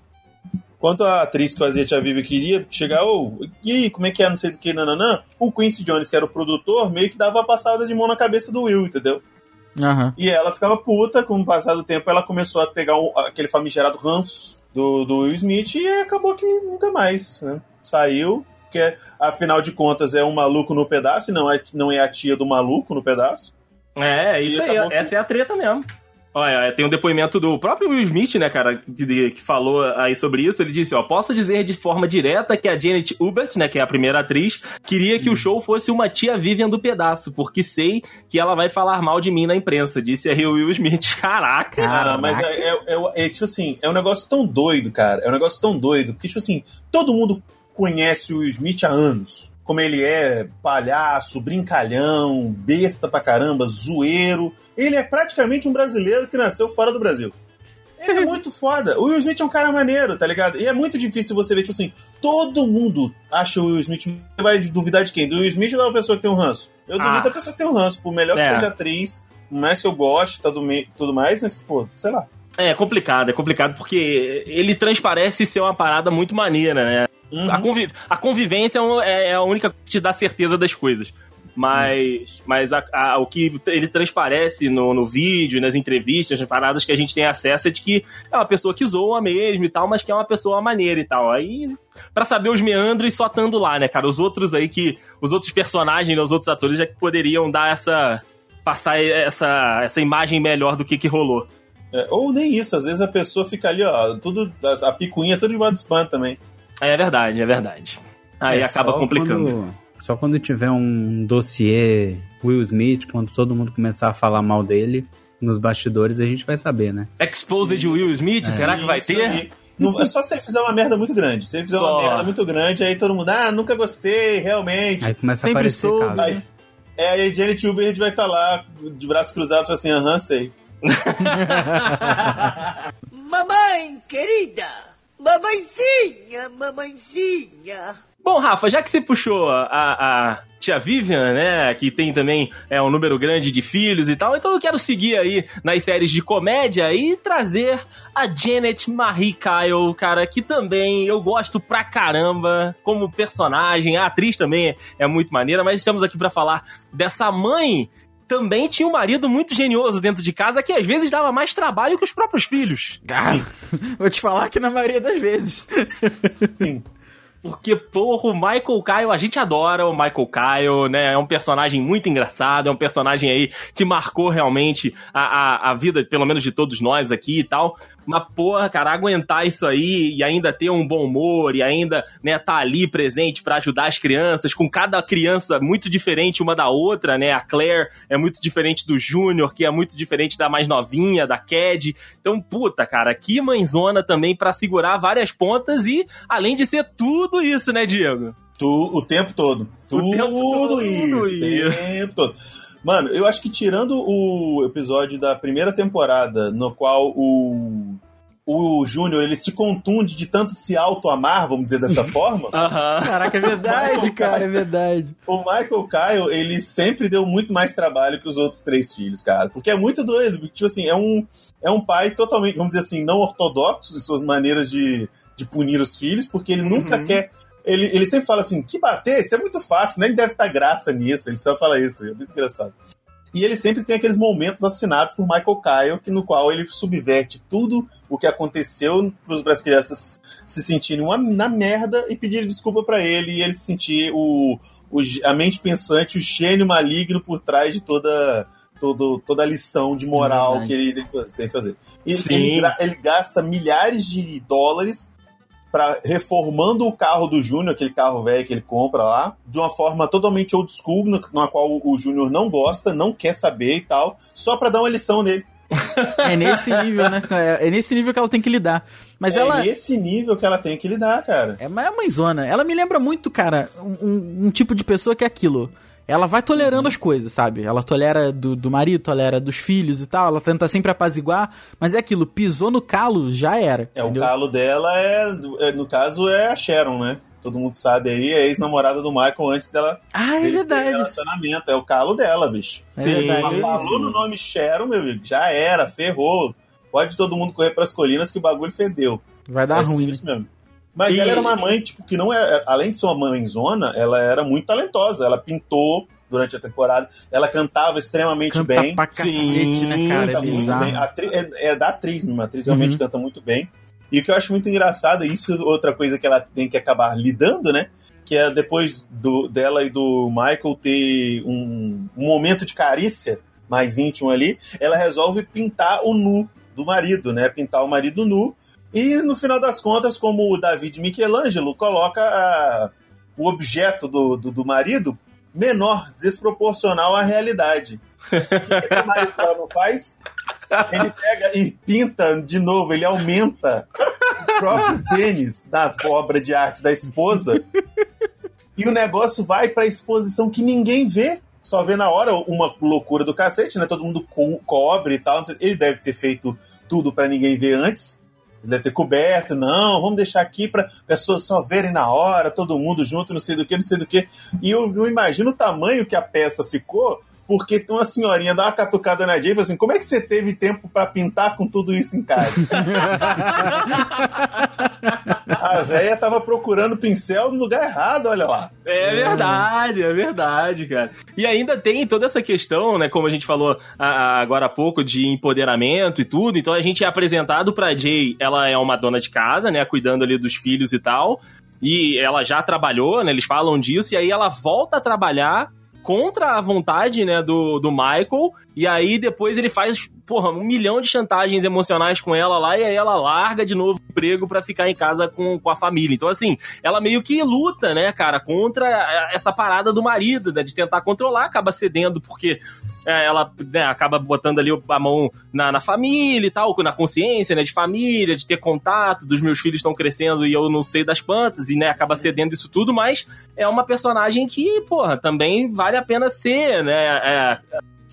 quanto a atriz que fazia Tia Vivi queria chegar, ô, e aí, como é que é, não sei do que, nananã, o Quincy Jones, que era o produtor, meio que dava uma passada de mão na cabeça do Will, entendeu? Aham. E ela ficava puta, com o passar do tempo ela começou a pegar um- aquele famigerado ranço do, do Will Smith e acabou que nunca mais, né? Saiu, porque afinal de contas é um maluco no pedaço, e não é, não é a tia do maluco no pedaço. É, isso aí, que- essa é a treta mesmo. Olha, tem um depoimento do próprio Will Smith, né, cara, que, que falou aí sobre isso. Ele disse, ó, posso dizer de forma direta que a Janet Hubert, né, que é a primeira atriz, queria que o show fosse uma tia Vivian do pedaço, porque sei que ela vai falar mal de mim na imprensa, disse aí o Will Smith. Caraca! Ah, mas é, é- é- é, tipo assim, é um negócio tão doido, cara. É um negócio tão doido que, tipo assim, todo mundo conhece o Will Smith há anos. Como ele é palhaço, brincalhão, besta pra caramba, zoeiro. Ele é praticamente um brasileiro que nasceu fora do Brasil. Ele é muito foda. O Will Smith é um cara maneiro, tá ligado? E é muito difícil você ver, tipo assim, todo mundo acha o Will Smith. Você vai duvidar de quem? Do Will Smith ou da pessoa que tem um ranço? Eu duvido Ah. da pessoa que tem um ranço. Por melhor que É. seja atriz, por mais que eu goste, tá do me- tudo mais, mas, pô, sei lá. É complicado, é complicado porque ele transparece ser uma parada muito maneira, né? Uhum. A, convi- a convivência é é é a única que te dá certeza das coisas. Mas, mas a- a- o que ele transparece no, no vídeo, nas entrevistas, nas paradas que a gente tem acesso é de que é uma pessoa que zoa mesmo e tal, mas que é uma pessoa maneira e tal. Aí, pra saber os meandros, só estando lá, né, cara? Os outros aí que. Os outros personagens, né, os outros atores já que poderiam dar essa. passar essa, essa imagem melhor do que, que rolou. É, ou nem isso, às vezes a pessoa fica ali, ó, tudo, a, a picuinha tudo debaixo do spam também. É verdade, é verdade. Aí É, acaba só complicando. quando- só quando tiver um dossiê Will Smith, quando todo mundo começar a falar mal dele, nos bastidores a gente vai saber, né? Exposed Will Smith, será que vai Isso ter? aí. Não, é só se ele fizer uma merda muito grande. Se ele fizer Só. uma merda muito grande, aí todo mundo, ah, nunca gostei, realmente. Aí começa Sempre a aparecer soube. caso. Aí, é, aí a Janet Hubert vai estar lá, de braço cruzado, assim, aham, sei. Mamãe querida, mamãezinha, mamãezinha. Bom, Rafa, já que você puxou a, a tia Vivian, né, que tem também é, um número grande de filhos e tal, então eu quero seguir aí nas séries de comédia e trazer a Janet Marie Kyle, cara, que também eu gosto pra caramba como personagem, a atriz também é, é muito maneira, mas estamos aqui pra falar dessa mãe também tinha um marido muito genioso dentro de casa que às vezes dava mais trabalho que os próprios filhos. Ah, vou te falar que na maioria das vezes. Sim. Porque, porra, o Michael Kyle, a gente adora o Michael Kyle, né? É um personagem muito engraçado, é um personagem aí que marcou realmente a, a, a vida, pelo menos de todos nós aqui e tal. Mas, porra, cara, aguentar isso aí e ainda ter um bom humor e ainda, né, tá ali presente pra ajudar as crianças, com cada criança muito diferente uma da outra, né? A Claire é muito diferente do Júnior, que é muito diferente da mais novinha, da Cad. Então, puta, cara, que mãezona também pra segurar várias pontas e, além de ser tudo isso, né, Diego? Tu, o tempo todo. O Tudo tempo todo isso. O tempo todo. Mano, eu acho que tirando o episódio da primeira temporada, no qual o, o Júnior ele se contunde de tanto se auto-amar, vamos dizer dessa forma, Aham. Caraca, é verdade, cara, é verdade. o Michael Kyle, ele sempre deu muito mais trabalho que os outros três filhos, cara. Porque é muito doido. Porque, tipo assim, é um, é um pai totalmente, vamos dizer assim, não ortodoxo em suas maneiras de, de punir os filhos, porque ele nunca Uhum. quer. Ele, ele sempre fala assim: que bater, isso é muito fácil, nem deve estar graça nisso. Ele só fala isso, é muito engraçado. E ele sempre tem aqueles momentos assinados por Michael Kyle, que, no qual ele subverte tudo o que aconteceu para as crianças se sentirem uma, na merda e pedirem desculpa para ele e ele se sentir o, o, a mente pensante, o gênio maligno por trás de toda, todo, toda a lição de moral É que ele tem que fazer-. E Sim. ele, ele gasta milhares de dólares para reformando o carro do Júnior, aquele carro velho que ele compra lá, de uma forma totalmente old school, no- na qual o Júnior não gosta, não quer saber e tal, só para dar uma lição nele. É nesse nível, né? É, é nesse nível que ela tem que lidar. Mas é ela. nesse nível que ela tem que lidar, cara. É uma mãezona. Ela me lembra muito, cara, um, um- um tipo de pessoa que é aquilo. Ela vai tolerando as coisas, sabe? Ela tolera do, do marido, tolera dos filhos e tal. Ela tenta sempre apaziguar. Mas é aquilo, pisou no calo, já era. É, entendeu? o calo dela é, é, no caso, é a Sharon, né? Todo mundo sabe aí, é ex-namorada do Michael antes dela Ah, é verdade. relacionamento. É o calo dela, bicho. É Sim. verdade. Mas falou no nome Sharon, meu amigo, já era, ferrou. Pode todo mundo correr pras colinas que o bagulho fedeu. Vai dar é ruim. né? isso mesmo. Mas E- ela era uma mãe, tipo, que não é. Além de ser uma mãezona, ela era muito talentosa. Ela pintou durante a temporada, ela cantava extremamente Canta bem. pra cacete, Sim, né, cara? É muito bem. A atri- é, é da atriz mesmo, a atriz realmente Uhum. canta muito bem. E o que eu acho muito engraçado, e isso é outra coisa que ela tem que acabar lidando, né? Que é depois do, dela e do Michael ter um, um momento de carícia mais íntimo ali, ela resolve pintar o nu do marido, né? Pintar o marido nu. E no final das contas, como o David Michelangelo coloca a- o objeto do, do, do marido menor, desproporcional à realidade. O que o marido não faz? Ele pega e pinta de novo, ele aumenta o próprio pênis da obra de arte da esposa. E o negócio vai pra exposição que ninguém vê. Só vê na hora uma loucura do cacete, né? Todo mundo co cobre e tal. Ele deve ter feito tudo pra ninguém ver antes. Deve ter coberto, não, vamos deixar aqui pra pessoas só verem na hora, todo mundo junto, não sei do que, não sei do que. E eu, eu imagino o tamanho que a peça ficou, porque uma senhorinha dá uma catucada na Jay e fala assim: como é que você teve tempo pra pintar com tudo isso em casa? a véia tava procurando pincel no lugar errado, olha lá. É verdade, é verdade, cara. E ainda tem toda essa questão, né, como a gente falou agora há pouco, de empoderamento e tudo. Então a gente é apresentado pra Jay, ela é uma dona de casa, né, cuidando ali dos filhos e tal. E ela já trabalhou, né, eles falam disso, e aí ela volta a trabalhar contra a vontade, né, do, do Michael, e aí depois ele faz, porra, um milhão de chantagens emocionais com ela lá, e aí ela larga de novo o emprego pra ficar em casa com, com a família. Então, assim, ela meio que luta, né, cara, contra essa parada do marido, né, de tentar controlar, acaba cedendo porque é, ela né, acaba botando ali a mão na, na família e tal, na consciência, né, de família, de ter contato, dos meus filhos estão crescendo e eu não sei das plantas, e, né, acaba cedendo isso tudo, mas é uma personagem que, porra, também vale a pena ser, né, é,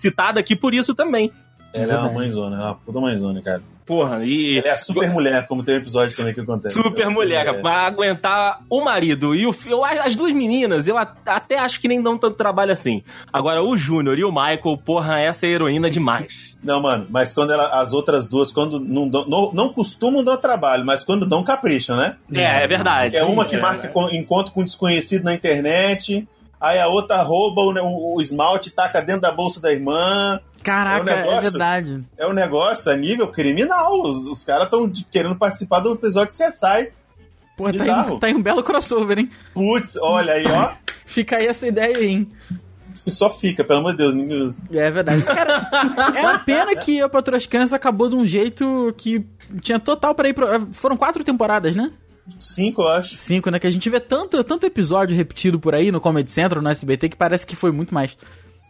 citada aqui por isso também. Ela é uma mãezona, ela é uma puta mãezona, cara. Porra, e... Ela é a super mulher, como tem um episódio também que acontece. Super mulher, cara, pra aguentar o marido. E o, fi- eu, as duas meninas, eu até acho que nem dão tanto trabalho assim. Agora, o Júnior e o Michael, porra, essa é heroína demais. Não, mano, mas quando ela, as outras duas, quando não, dão- não, não costumam dar trabalho, mas quando dão, capricham, né? É, é verdade. É uma que É, marca encontro com um desconhecido na internet, aí a outra rouba o, o- esmalte e taca dentro da bolsa da irmã. Caraca, É um é, negócio- verdade. É um negócio a nível criminal. Os, os caras estão querendo participar do episódio CSI. Pô, tá Bizarro. um- tá aí um belo crossover, hein? Putz, olha aí, ó. Fica aí essa ideia aí, hein? Só fica, pelo amor de Deus. ninguém- É verdade. Cara, é uma pena que Eu Patrulho as Crianças acabou de um jeito que tinha total pra ir pro... Foram quatro temporadas, né? Cinco, eu acho. Cinco, né? Que a gente vê tanto, tanto episódio repetido por aí no Comedy Central, no SBT, que parece que foi muito mais.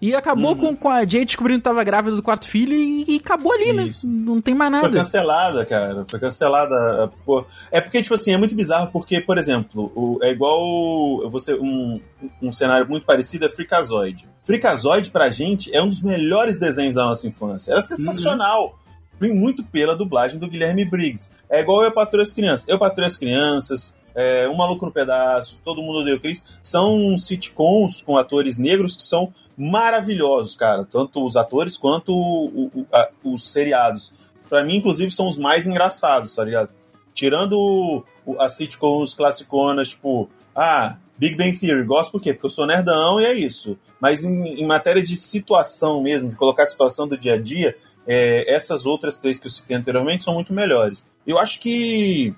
E acabou com, com a Jay descobrindo que tava grávida do quarto filho e, e acabou ali, Isso. né? Não tem mais Foi nada. cancelada, cara. Foi cancelada. pô. É porque, tipo assim, é muito bizarro, porque, por exemplo, o- é igual você um, um cenário muito parecido é Freakazoid. Freakazoid, pra gente, é um dos melhores desenhos da nossa infância. Era sensacional. Muito pela dublagem do Guilherme Briggs. É igual Eu Patrulho as Crianças. Eu Patrulho as Crianças, é, Um Maluco no Pedaço, Todo Mundo Odeia o Chris. São sitcoms com atores negros que são maravilhosos, cara. Tanto os atores quanto o- o- a- os seriados. Pra mim, inclusive, são os mais engraçados, tá ligado? Tirando as sitcoms classiconas, tipo, ah, Big Bang Theory, gosto por quê? Porque eu sou nerdão e é isso. Mas em, em matéria de situação mesmo, de colocar a situação do dia a dia, é, essas outras três que eu citei anteriormente são muito melhores. Eu acho que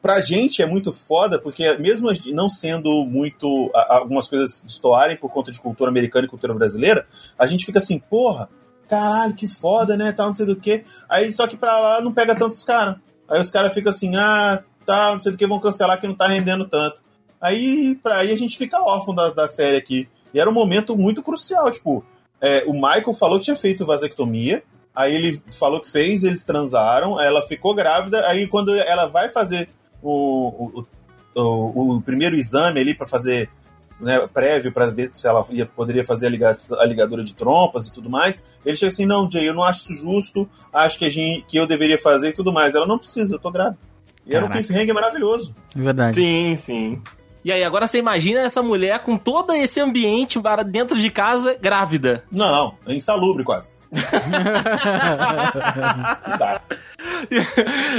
pra gente é muito foda, porque mesmo não sendo muito. algumas coisas destoarem por conta de cultura americana e cultura brasileira, a gente fica assim, porra, caralho, que foda, né? Tal, não sei do que. Aí só que pra lá não pega tantos caras. Aí os caras ficam assim, ah, tá, não sei do que, vão cancelar que não tá rendendo tanto. Aí, pra aí a gente fica órfão da, da série aqui. E era um momento muito crucial, tipo, é, o Michael falou que tinha feito vasectomia, aí ele falou que fez, eles transaram, ela ficou grávida, aí quando ela vai fazer o, o, o, o primeiro exame ali pra fazer né, prévio para ver se ela ia, poderia fazer a, ligação, a ligadura de trompas e tudo mais. Ele chega assim: não, Jay, eu não acho isso justo, acho que, a gente, que eu deveria fazer e tudo mais. Ela não precisa, eu tô grávida. E era um cliffhanger maravilhoso. É verdade. Sim, sim. E aí, agora você imagina essa mulher com todo esse ambiente para dentro de casa, grávida. Não, é insalubre quase. Tá.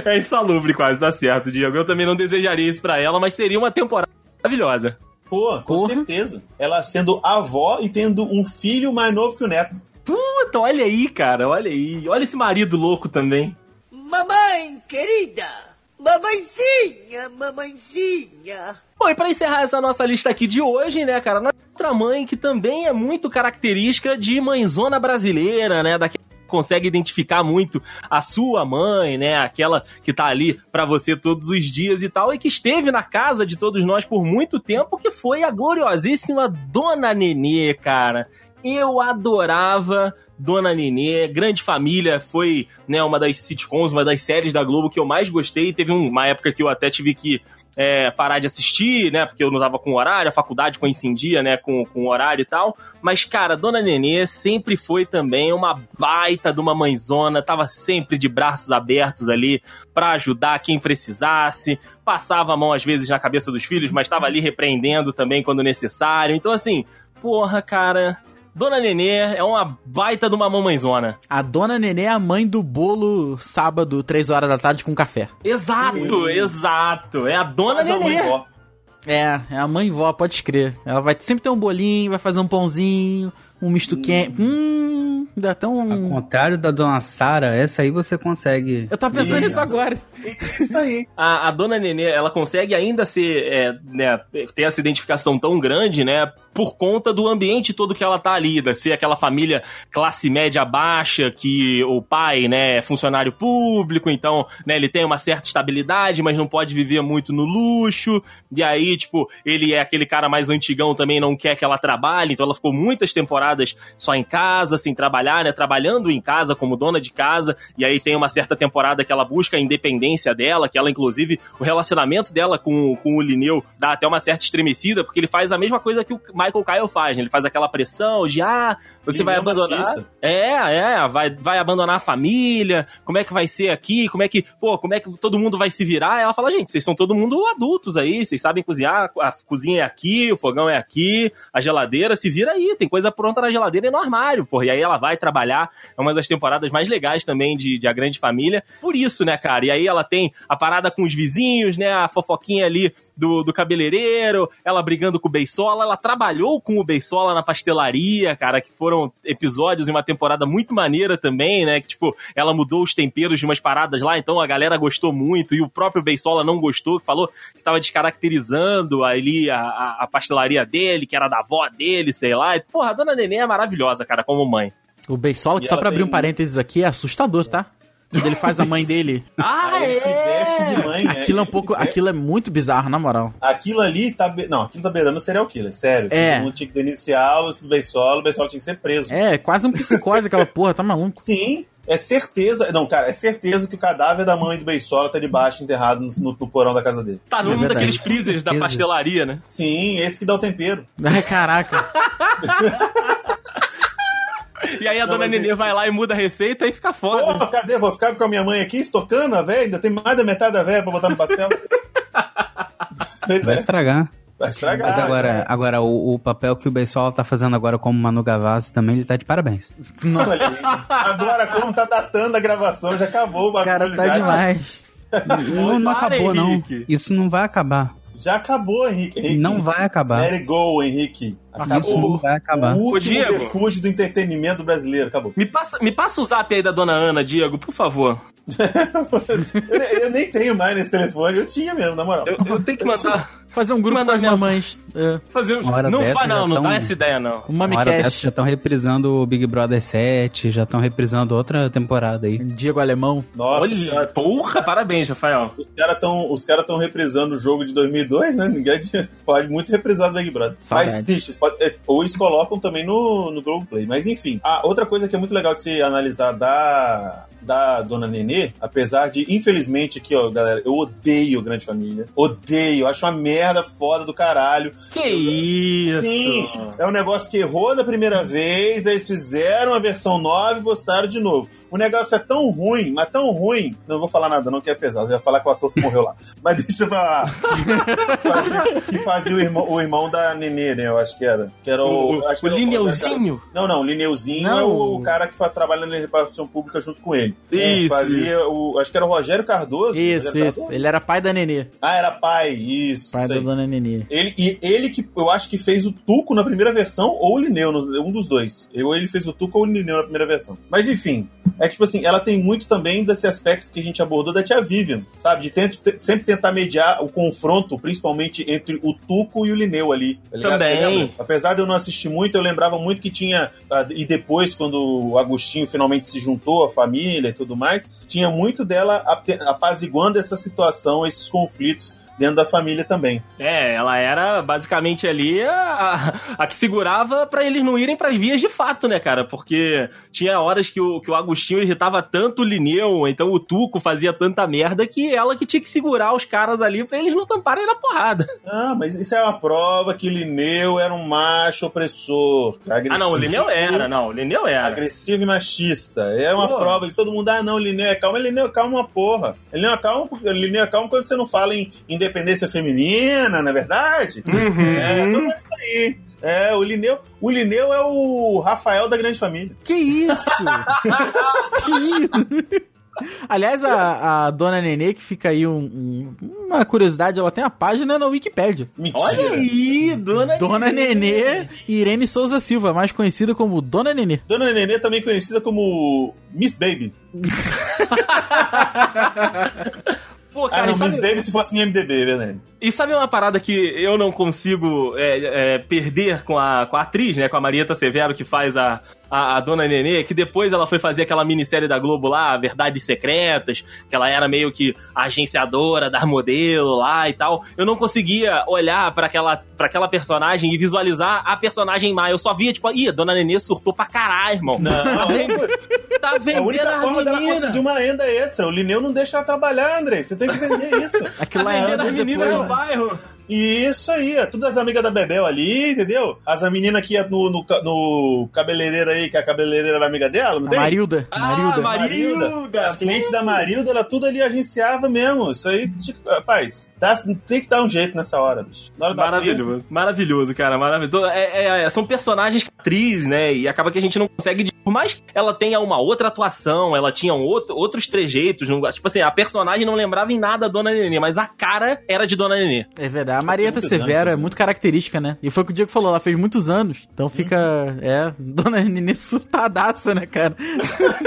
é insalubre quase, tá certo, Diego. Eu também não desejaria isso pra ela, mas seria uma temporada maravilhosa. Pô, com Porra. certeza. Ela sendo avó e tendo um filho mais novo que o neto. Puta, olha aí, cara, olha aí. Olha esse marido louco também. Mamãe querida, mamãezinha, mamãezinha. Bom, e pra encerrar essa nossa lista aqui de hoje, né, cara, outra mãe que também é muito característica de mãezona brasileira, né, daquela que consegue identificar muito a sua mãe, né, aquela que tá ali pra você todos os dias e tal, e que esteve na casa de todos nós por muito tempo, que foi a gloriosíssima Dona Nenê, cara. Eu adorava Dona Nenê, Grande Família foi, né, uma das sitcoms, uma das séries da Globo que eu mais gostei. Teve um- uma época que eu até tive que é, parar de assistir, né, porque eu não tava com horário, a faculdade coincidia, né, com, com horário e tal. Mas, cara, Dona Nenê sempre foi também uma baita de uma mãezona, tava sempre de braços abertos ali pra ajudar quem precisasse, passava a mão às vezes na cabeça dos filhos, mas tava ali repreendendo também quando necessário. Então, assim, porra, cara... Dona Nenê é uma baita de uma mamãezona. A dona Nenê é a mãe do bolo sábado, 3 horas da tarde com café. Exato, Sim. exato. É a Dona Mas a mãe Nenê. vó. É, é a mãe vó, pode crer. Ela vai sempre ter um bolinho, vai fazer um pãozinho, um misto quente. Hum, dá tão. Ao contrário da dona Sara, essa aí você consegue. Eu tava pensando Isso. nisso agora. Isso aí. A, a Dona Nenê, ela consegue ainda ser, é, né, ter essa identificação tão grande, né, por conta do ambiente todo que ela tá ali, de ser aquela família classe média baixa, que o pai, né, é funcionário público, então, né, ele tem uma certa estabilidade, mas não pode viver muito no luxo, e aí, tipo, ele é aquele cara mais antigão também, não quer que ela trabalhe, então ela ficou muitas temporadas só em casa, sem trabalhar, né, trabalhando em casa como dona de casa, e aí tem uma certa temporada que ela busca a independência dela, que ela, inclusive, o relacionamento dela com, com o Lineu dá até uma certa estremecida, porque ele faz a mesma coisa que o Michael Kyle faz, né? Ele faz aquela pressão de, ah, você Ele vai é abandonar... machista. É, é, vai, vai abandonar a família, como é que vai ser aqui, como é que, pô, como é que todo mundo vai se virar? Ela fala, gente, vocês são todo mundo adultos aí, vocês sabem cozinhar, a cozinha é aqui, o fogão é aqui, a geladeira, se vira aí, tem coisa pronta na geladeira e no armário, porra. E aí ela vai trabalhar, é uma das temporadas mais legais também de, de A Grande Família, por isso, né, cara? E aí ela tem a parada com os vizinhos, né, a fofoquinha ali do, do cabeleireiro, ela brigando com o Beisola, ela trabalhou com o Beisola na pastelaria, cara, que foram episódios em uma temporada muito maneira também, né, que tipo, ela mudou os temperos de umas paradas lá, então a galera gostou muito, e o próprio Beisola não gostou, que falou que tava descaracterizando ali a, a, a pastelaria dele, que era da avó dele, sei lá, e, porra, a Dona Nenê é maravilhosa, cara, como mãe. O Beisola, que E só pra abrir um parênteses aqui, é assustador, tá? Quando ele faz a mãe dele. Ah, ele se veste de mãe, né? Aquilo é um pouco. Aquilo é muito bizarro, na moral. Aquilo ali tá. be- Não, aquilo tá beirando o serial killer, sério. É. Todo mundo tinha que denunciar o Beisola, o Beisola tinha que ser preso. É, quase um psicose aquela porra, tá maluco? Sim, é certeza. Não, cara, é certeza que o cadáver da mãe do Beisola tá debaixo, enterrado no, no- no porão da casa dele. Tá num É daqueles freezers da pastelaria, né? Sim, esse que dá o tempero. Ai, caraca. E aí a Não, Dona Nenê ele- vai lá e muda a receita e fica foda. Pô, cadê? Vou ficar com a minha mãe aqui estocando a velha? Ainda tem mais da metade da velha pra botar no pastel. Vai é, estragar. vai estragar. Mas agora, né? agora o, o papel que o Beisola tá fazendo agora como Manu Gavassi também, ele tá de parabéns. Nossa. Agora, como tá datando a gravação, já acabou o bagulho. cara, tá já, demais. Não, não acabou, não. Henrique. Isso não vai acabar. Já acabou, Henrique. Henrique. Não vai acabar. Let it go, Henrique. Isso não vai acabar. O último Diego. refúgio do entretenimento brasileiro. Acabou. Me passa, me passa o zap aí da dona Ana, Diego, por favor. eu, eu nem tenho mais nesse telefone. Eu tinha mesmo, na moral. Eu, eu tenho que mandar. Fazer um grupo Manda com as mamães. É. Fazer um... Uma Não faz, não, não tão- dá essa ideia, não. Um Uma hora dessa Mamicast. já estão reprisando o Big Brother 7, já estão reprisando outra temporada aí. Diego Alemão. Nossa Olha, senhora. porra, parabéns, Rafael. Os caras estão os cara tão reprisando o jogo de 2002, né? Ninguém pode muito reprisar do Big Brother. Saudades. Mas, bicho, é, ou eles colocam também no, no Globoplay. Mas, enfim. Ah, outra coisa que é muito legal de se analisar da, da Dona Nenê, apesar de, infelizmente, aqui, ó, galera, eu odeio Grande Família. Odeio. Acho uma merda foda do caralho. Que isso? Sim, é um negócio que errou da primeira vez, aí eles fizeram a versão 9 e postaram de novo. O negócio é tão ruim, mas tão ruim. Não vou falar nada, não, que é pesado. Eu ia falar com o ator que morreu lá. Mas deixa pra lá. Que fazia, que fazia o, irmão, o irmão da Nenê, né? Eu acho que era. Que era o. O, acho que o era Lineuzinho? Não, não, o Lineuzinho Não. é o, o cara que fa- trabalha na repartição pública junto com ele. É, Isso, fazia o. Acho que era o Rogério Cardoso. Isso, Rogério isso. Cardoso? Ele era pai da Nenê. Ah, era pai, isso. Pai da dona Nenê. Ele, e ele que eu acho que fez o Tuco na primeira versão, ou o Lineu, no- um dos dois. Ou ele fez o Tuco ou o Lineu na primeira versão. Mas enfim, é que, tipo assim, ela tem muito também desse aspecto que a gente abordou da tia Vivian, sabe? De tent- te- sempre tentar mediar o confronto, principalmente entre o Tuco e o Lineu ali. tá? Também. Apesar de eu não assistir muito, eu lembrava muito que tinha. ah, E depois, quando o Agostinho finalmente se juntou à família e tudo mais, tinha muito dela ap- apaziguando essa situação, esses conflitos dentro da família também. É, ela era basicamente ali a, a, a que segurava pra eles não irem pras vias de fato, né, cara? Porque tinha horas que o, que o Agostinho irritava tanto o Lineu, então o Tuco fazia tanta merda que ela que tinha que segurar os caras ali pra eles não tamparem na porrada. Ah, mas isso é uma prova que Lineu era um macho opressor. Agressivo, Ah, não, o Lineu era, não, o Lineu era. Agressivo e machista. É uma Pô. prova de todo mundo. Ah, não, Lineu é calmo. Lineu é calmo uma porra. Lineu é calmo, Lineu é calmo quando você não fala em independência feminina, não é verdade? Uhum. É, então é isso aí. É, o Lineu, o Lineu é o Rafael da grande família. Que isso? que isso? Aliás, a, a dona Nenê, que fica aí um- um- uma curiosidade, ela tem a página na Wikipédia. Mentira. Olha aí, dona, Dona Nenê Irene Souza Silva, mais conhecida como Dona Nenê. Dona Nenê também conhecida como Miss Baby. Pô, Ah, cara, não, e sabe, se fosse em MDB, verdade. e sabe uma parada que eu não consigo é, é, perder com a, com a atriz, né? Com a Marieta Severo, que faz a, a, a Dona Nenê, que depois ela foi fazer aquela minissérie da Globo lá, Verdades Secretas, que ela era meio que a agenciadora das modelo lá e tal. Eu não conseguia olhar pra aquela, pra aquela personagem e visualizar a personagem má. Eu só via, tipo, ih, a Dona Nenê surtou pra caralho, irmão. Não, Tá a vendendo única as forma dela conseguir uma renda extra. O Lineu não deixa ela trabalhar, André. Você tem que entender isso. Aquilo Tá é vendendo as meninas no né? bairro. E isso aí, é tudo as amigas da Bebel ali, entendeu? As meninas que ia no, no, no cabeleireiro aí, que a cabeleireira era amiga dela, não A tem? Marilda. Ah, Marilda. Marilda. As clientes da Marilda, ela tudo ali agenciava mesmo. Isso aí, tipo, rapaz, dá- tem que dar um jeito nessa hora, bicho. Na hora da Maravilhoso, maravilhoso, cara, maravilhoso. É, é, é, são personagens que atriz, né? E acaba que a gente não consegue. Por mais que ela tenha uma outra atuação, ela tinha um outro, outros trejeitos. não- tipo assim, a personagem não lembrava em nada a Dona Nenê, mas a cara era de Dona Nenê. É verdade. A Marieta muitos Severo anos, é né? muito característica, né? E foi o que o Diego falou, ela fez muitos anos. Então fica. É, Dona Nenê surtadaça, né, cara?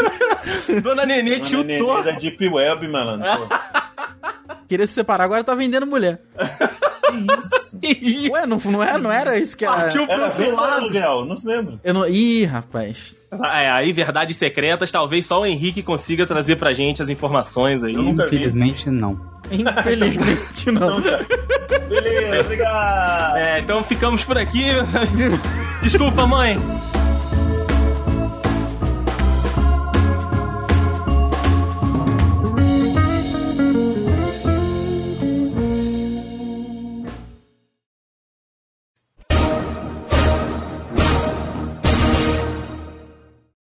Dona Nenê Dona tiltou. Nenê da Deep Web, malandro. Queria se separar, agora tá vendendo mulher. que isso? Ué, não, não, é, não era isso que era. Partiu pro Era outro lado. aluguel? Não se lembra. Eu não... Ih, rapaz. É, aí, verdades secretas, talvez só o Henrique consiga trazer pra gente as informações aí. Eu nunca vi. Infelizmente, não. Infelizmente não. Beleza, obrigado. É, então ficamos por aqui. Desculpa, mãe.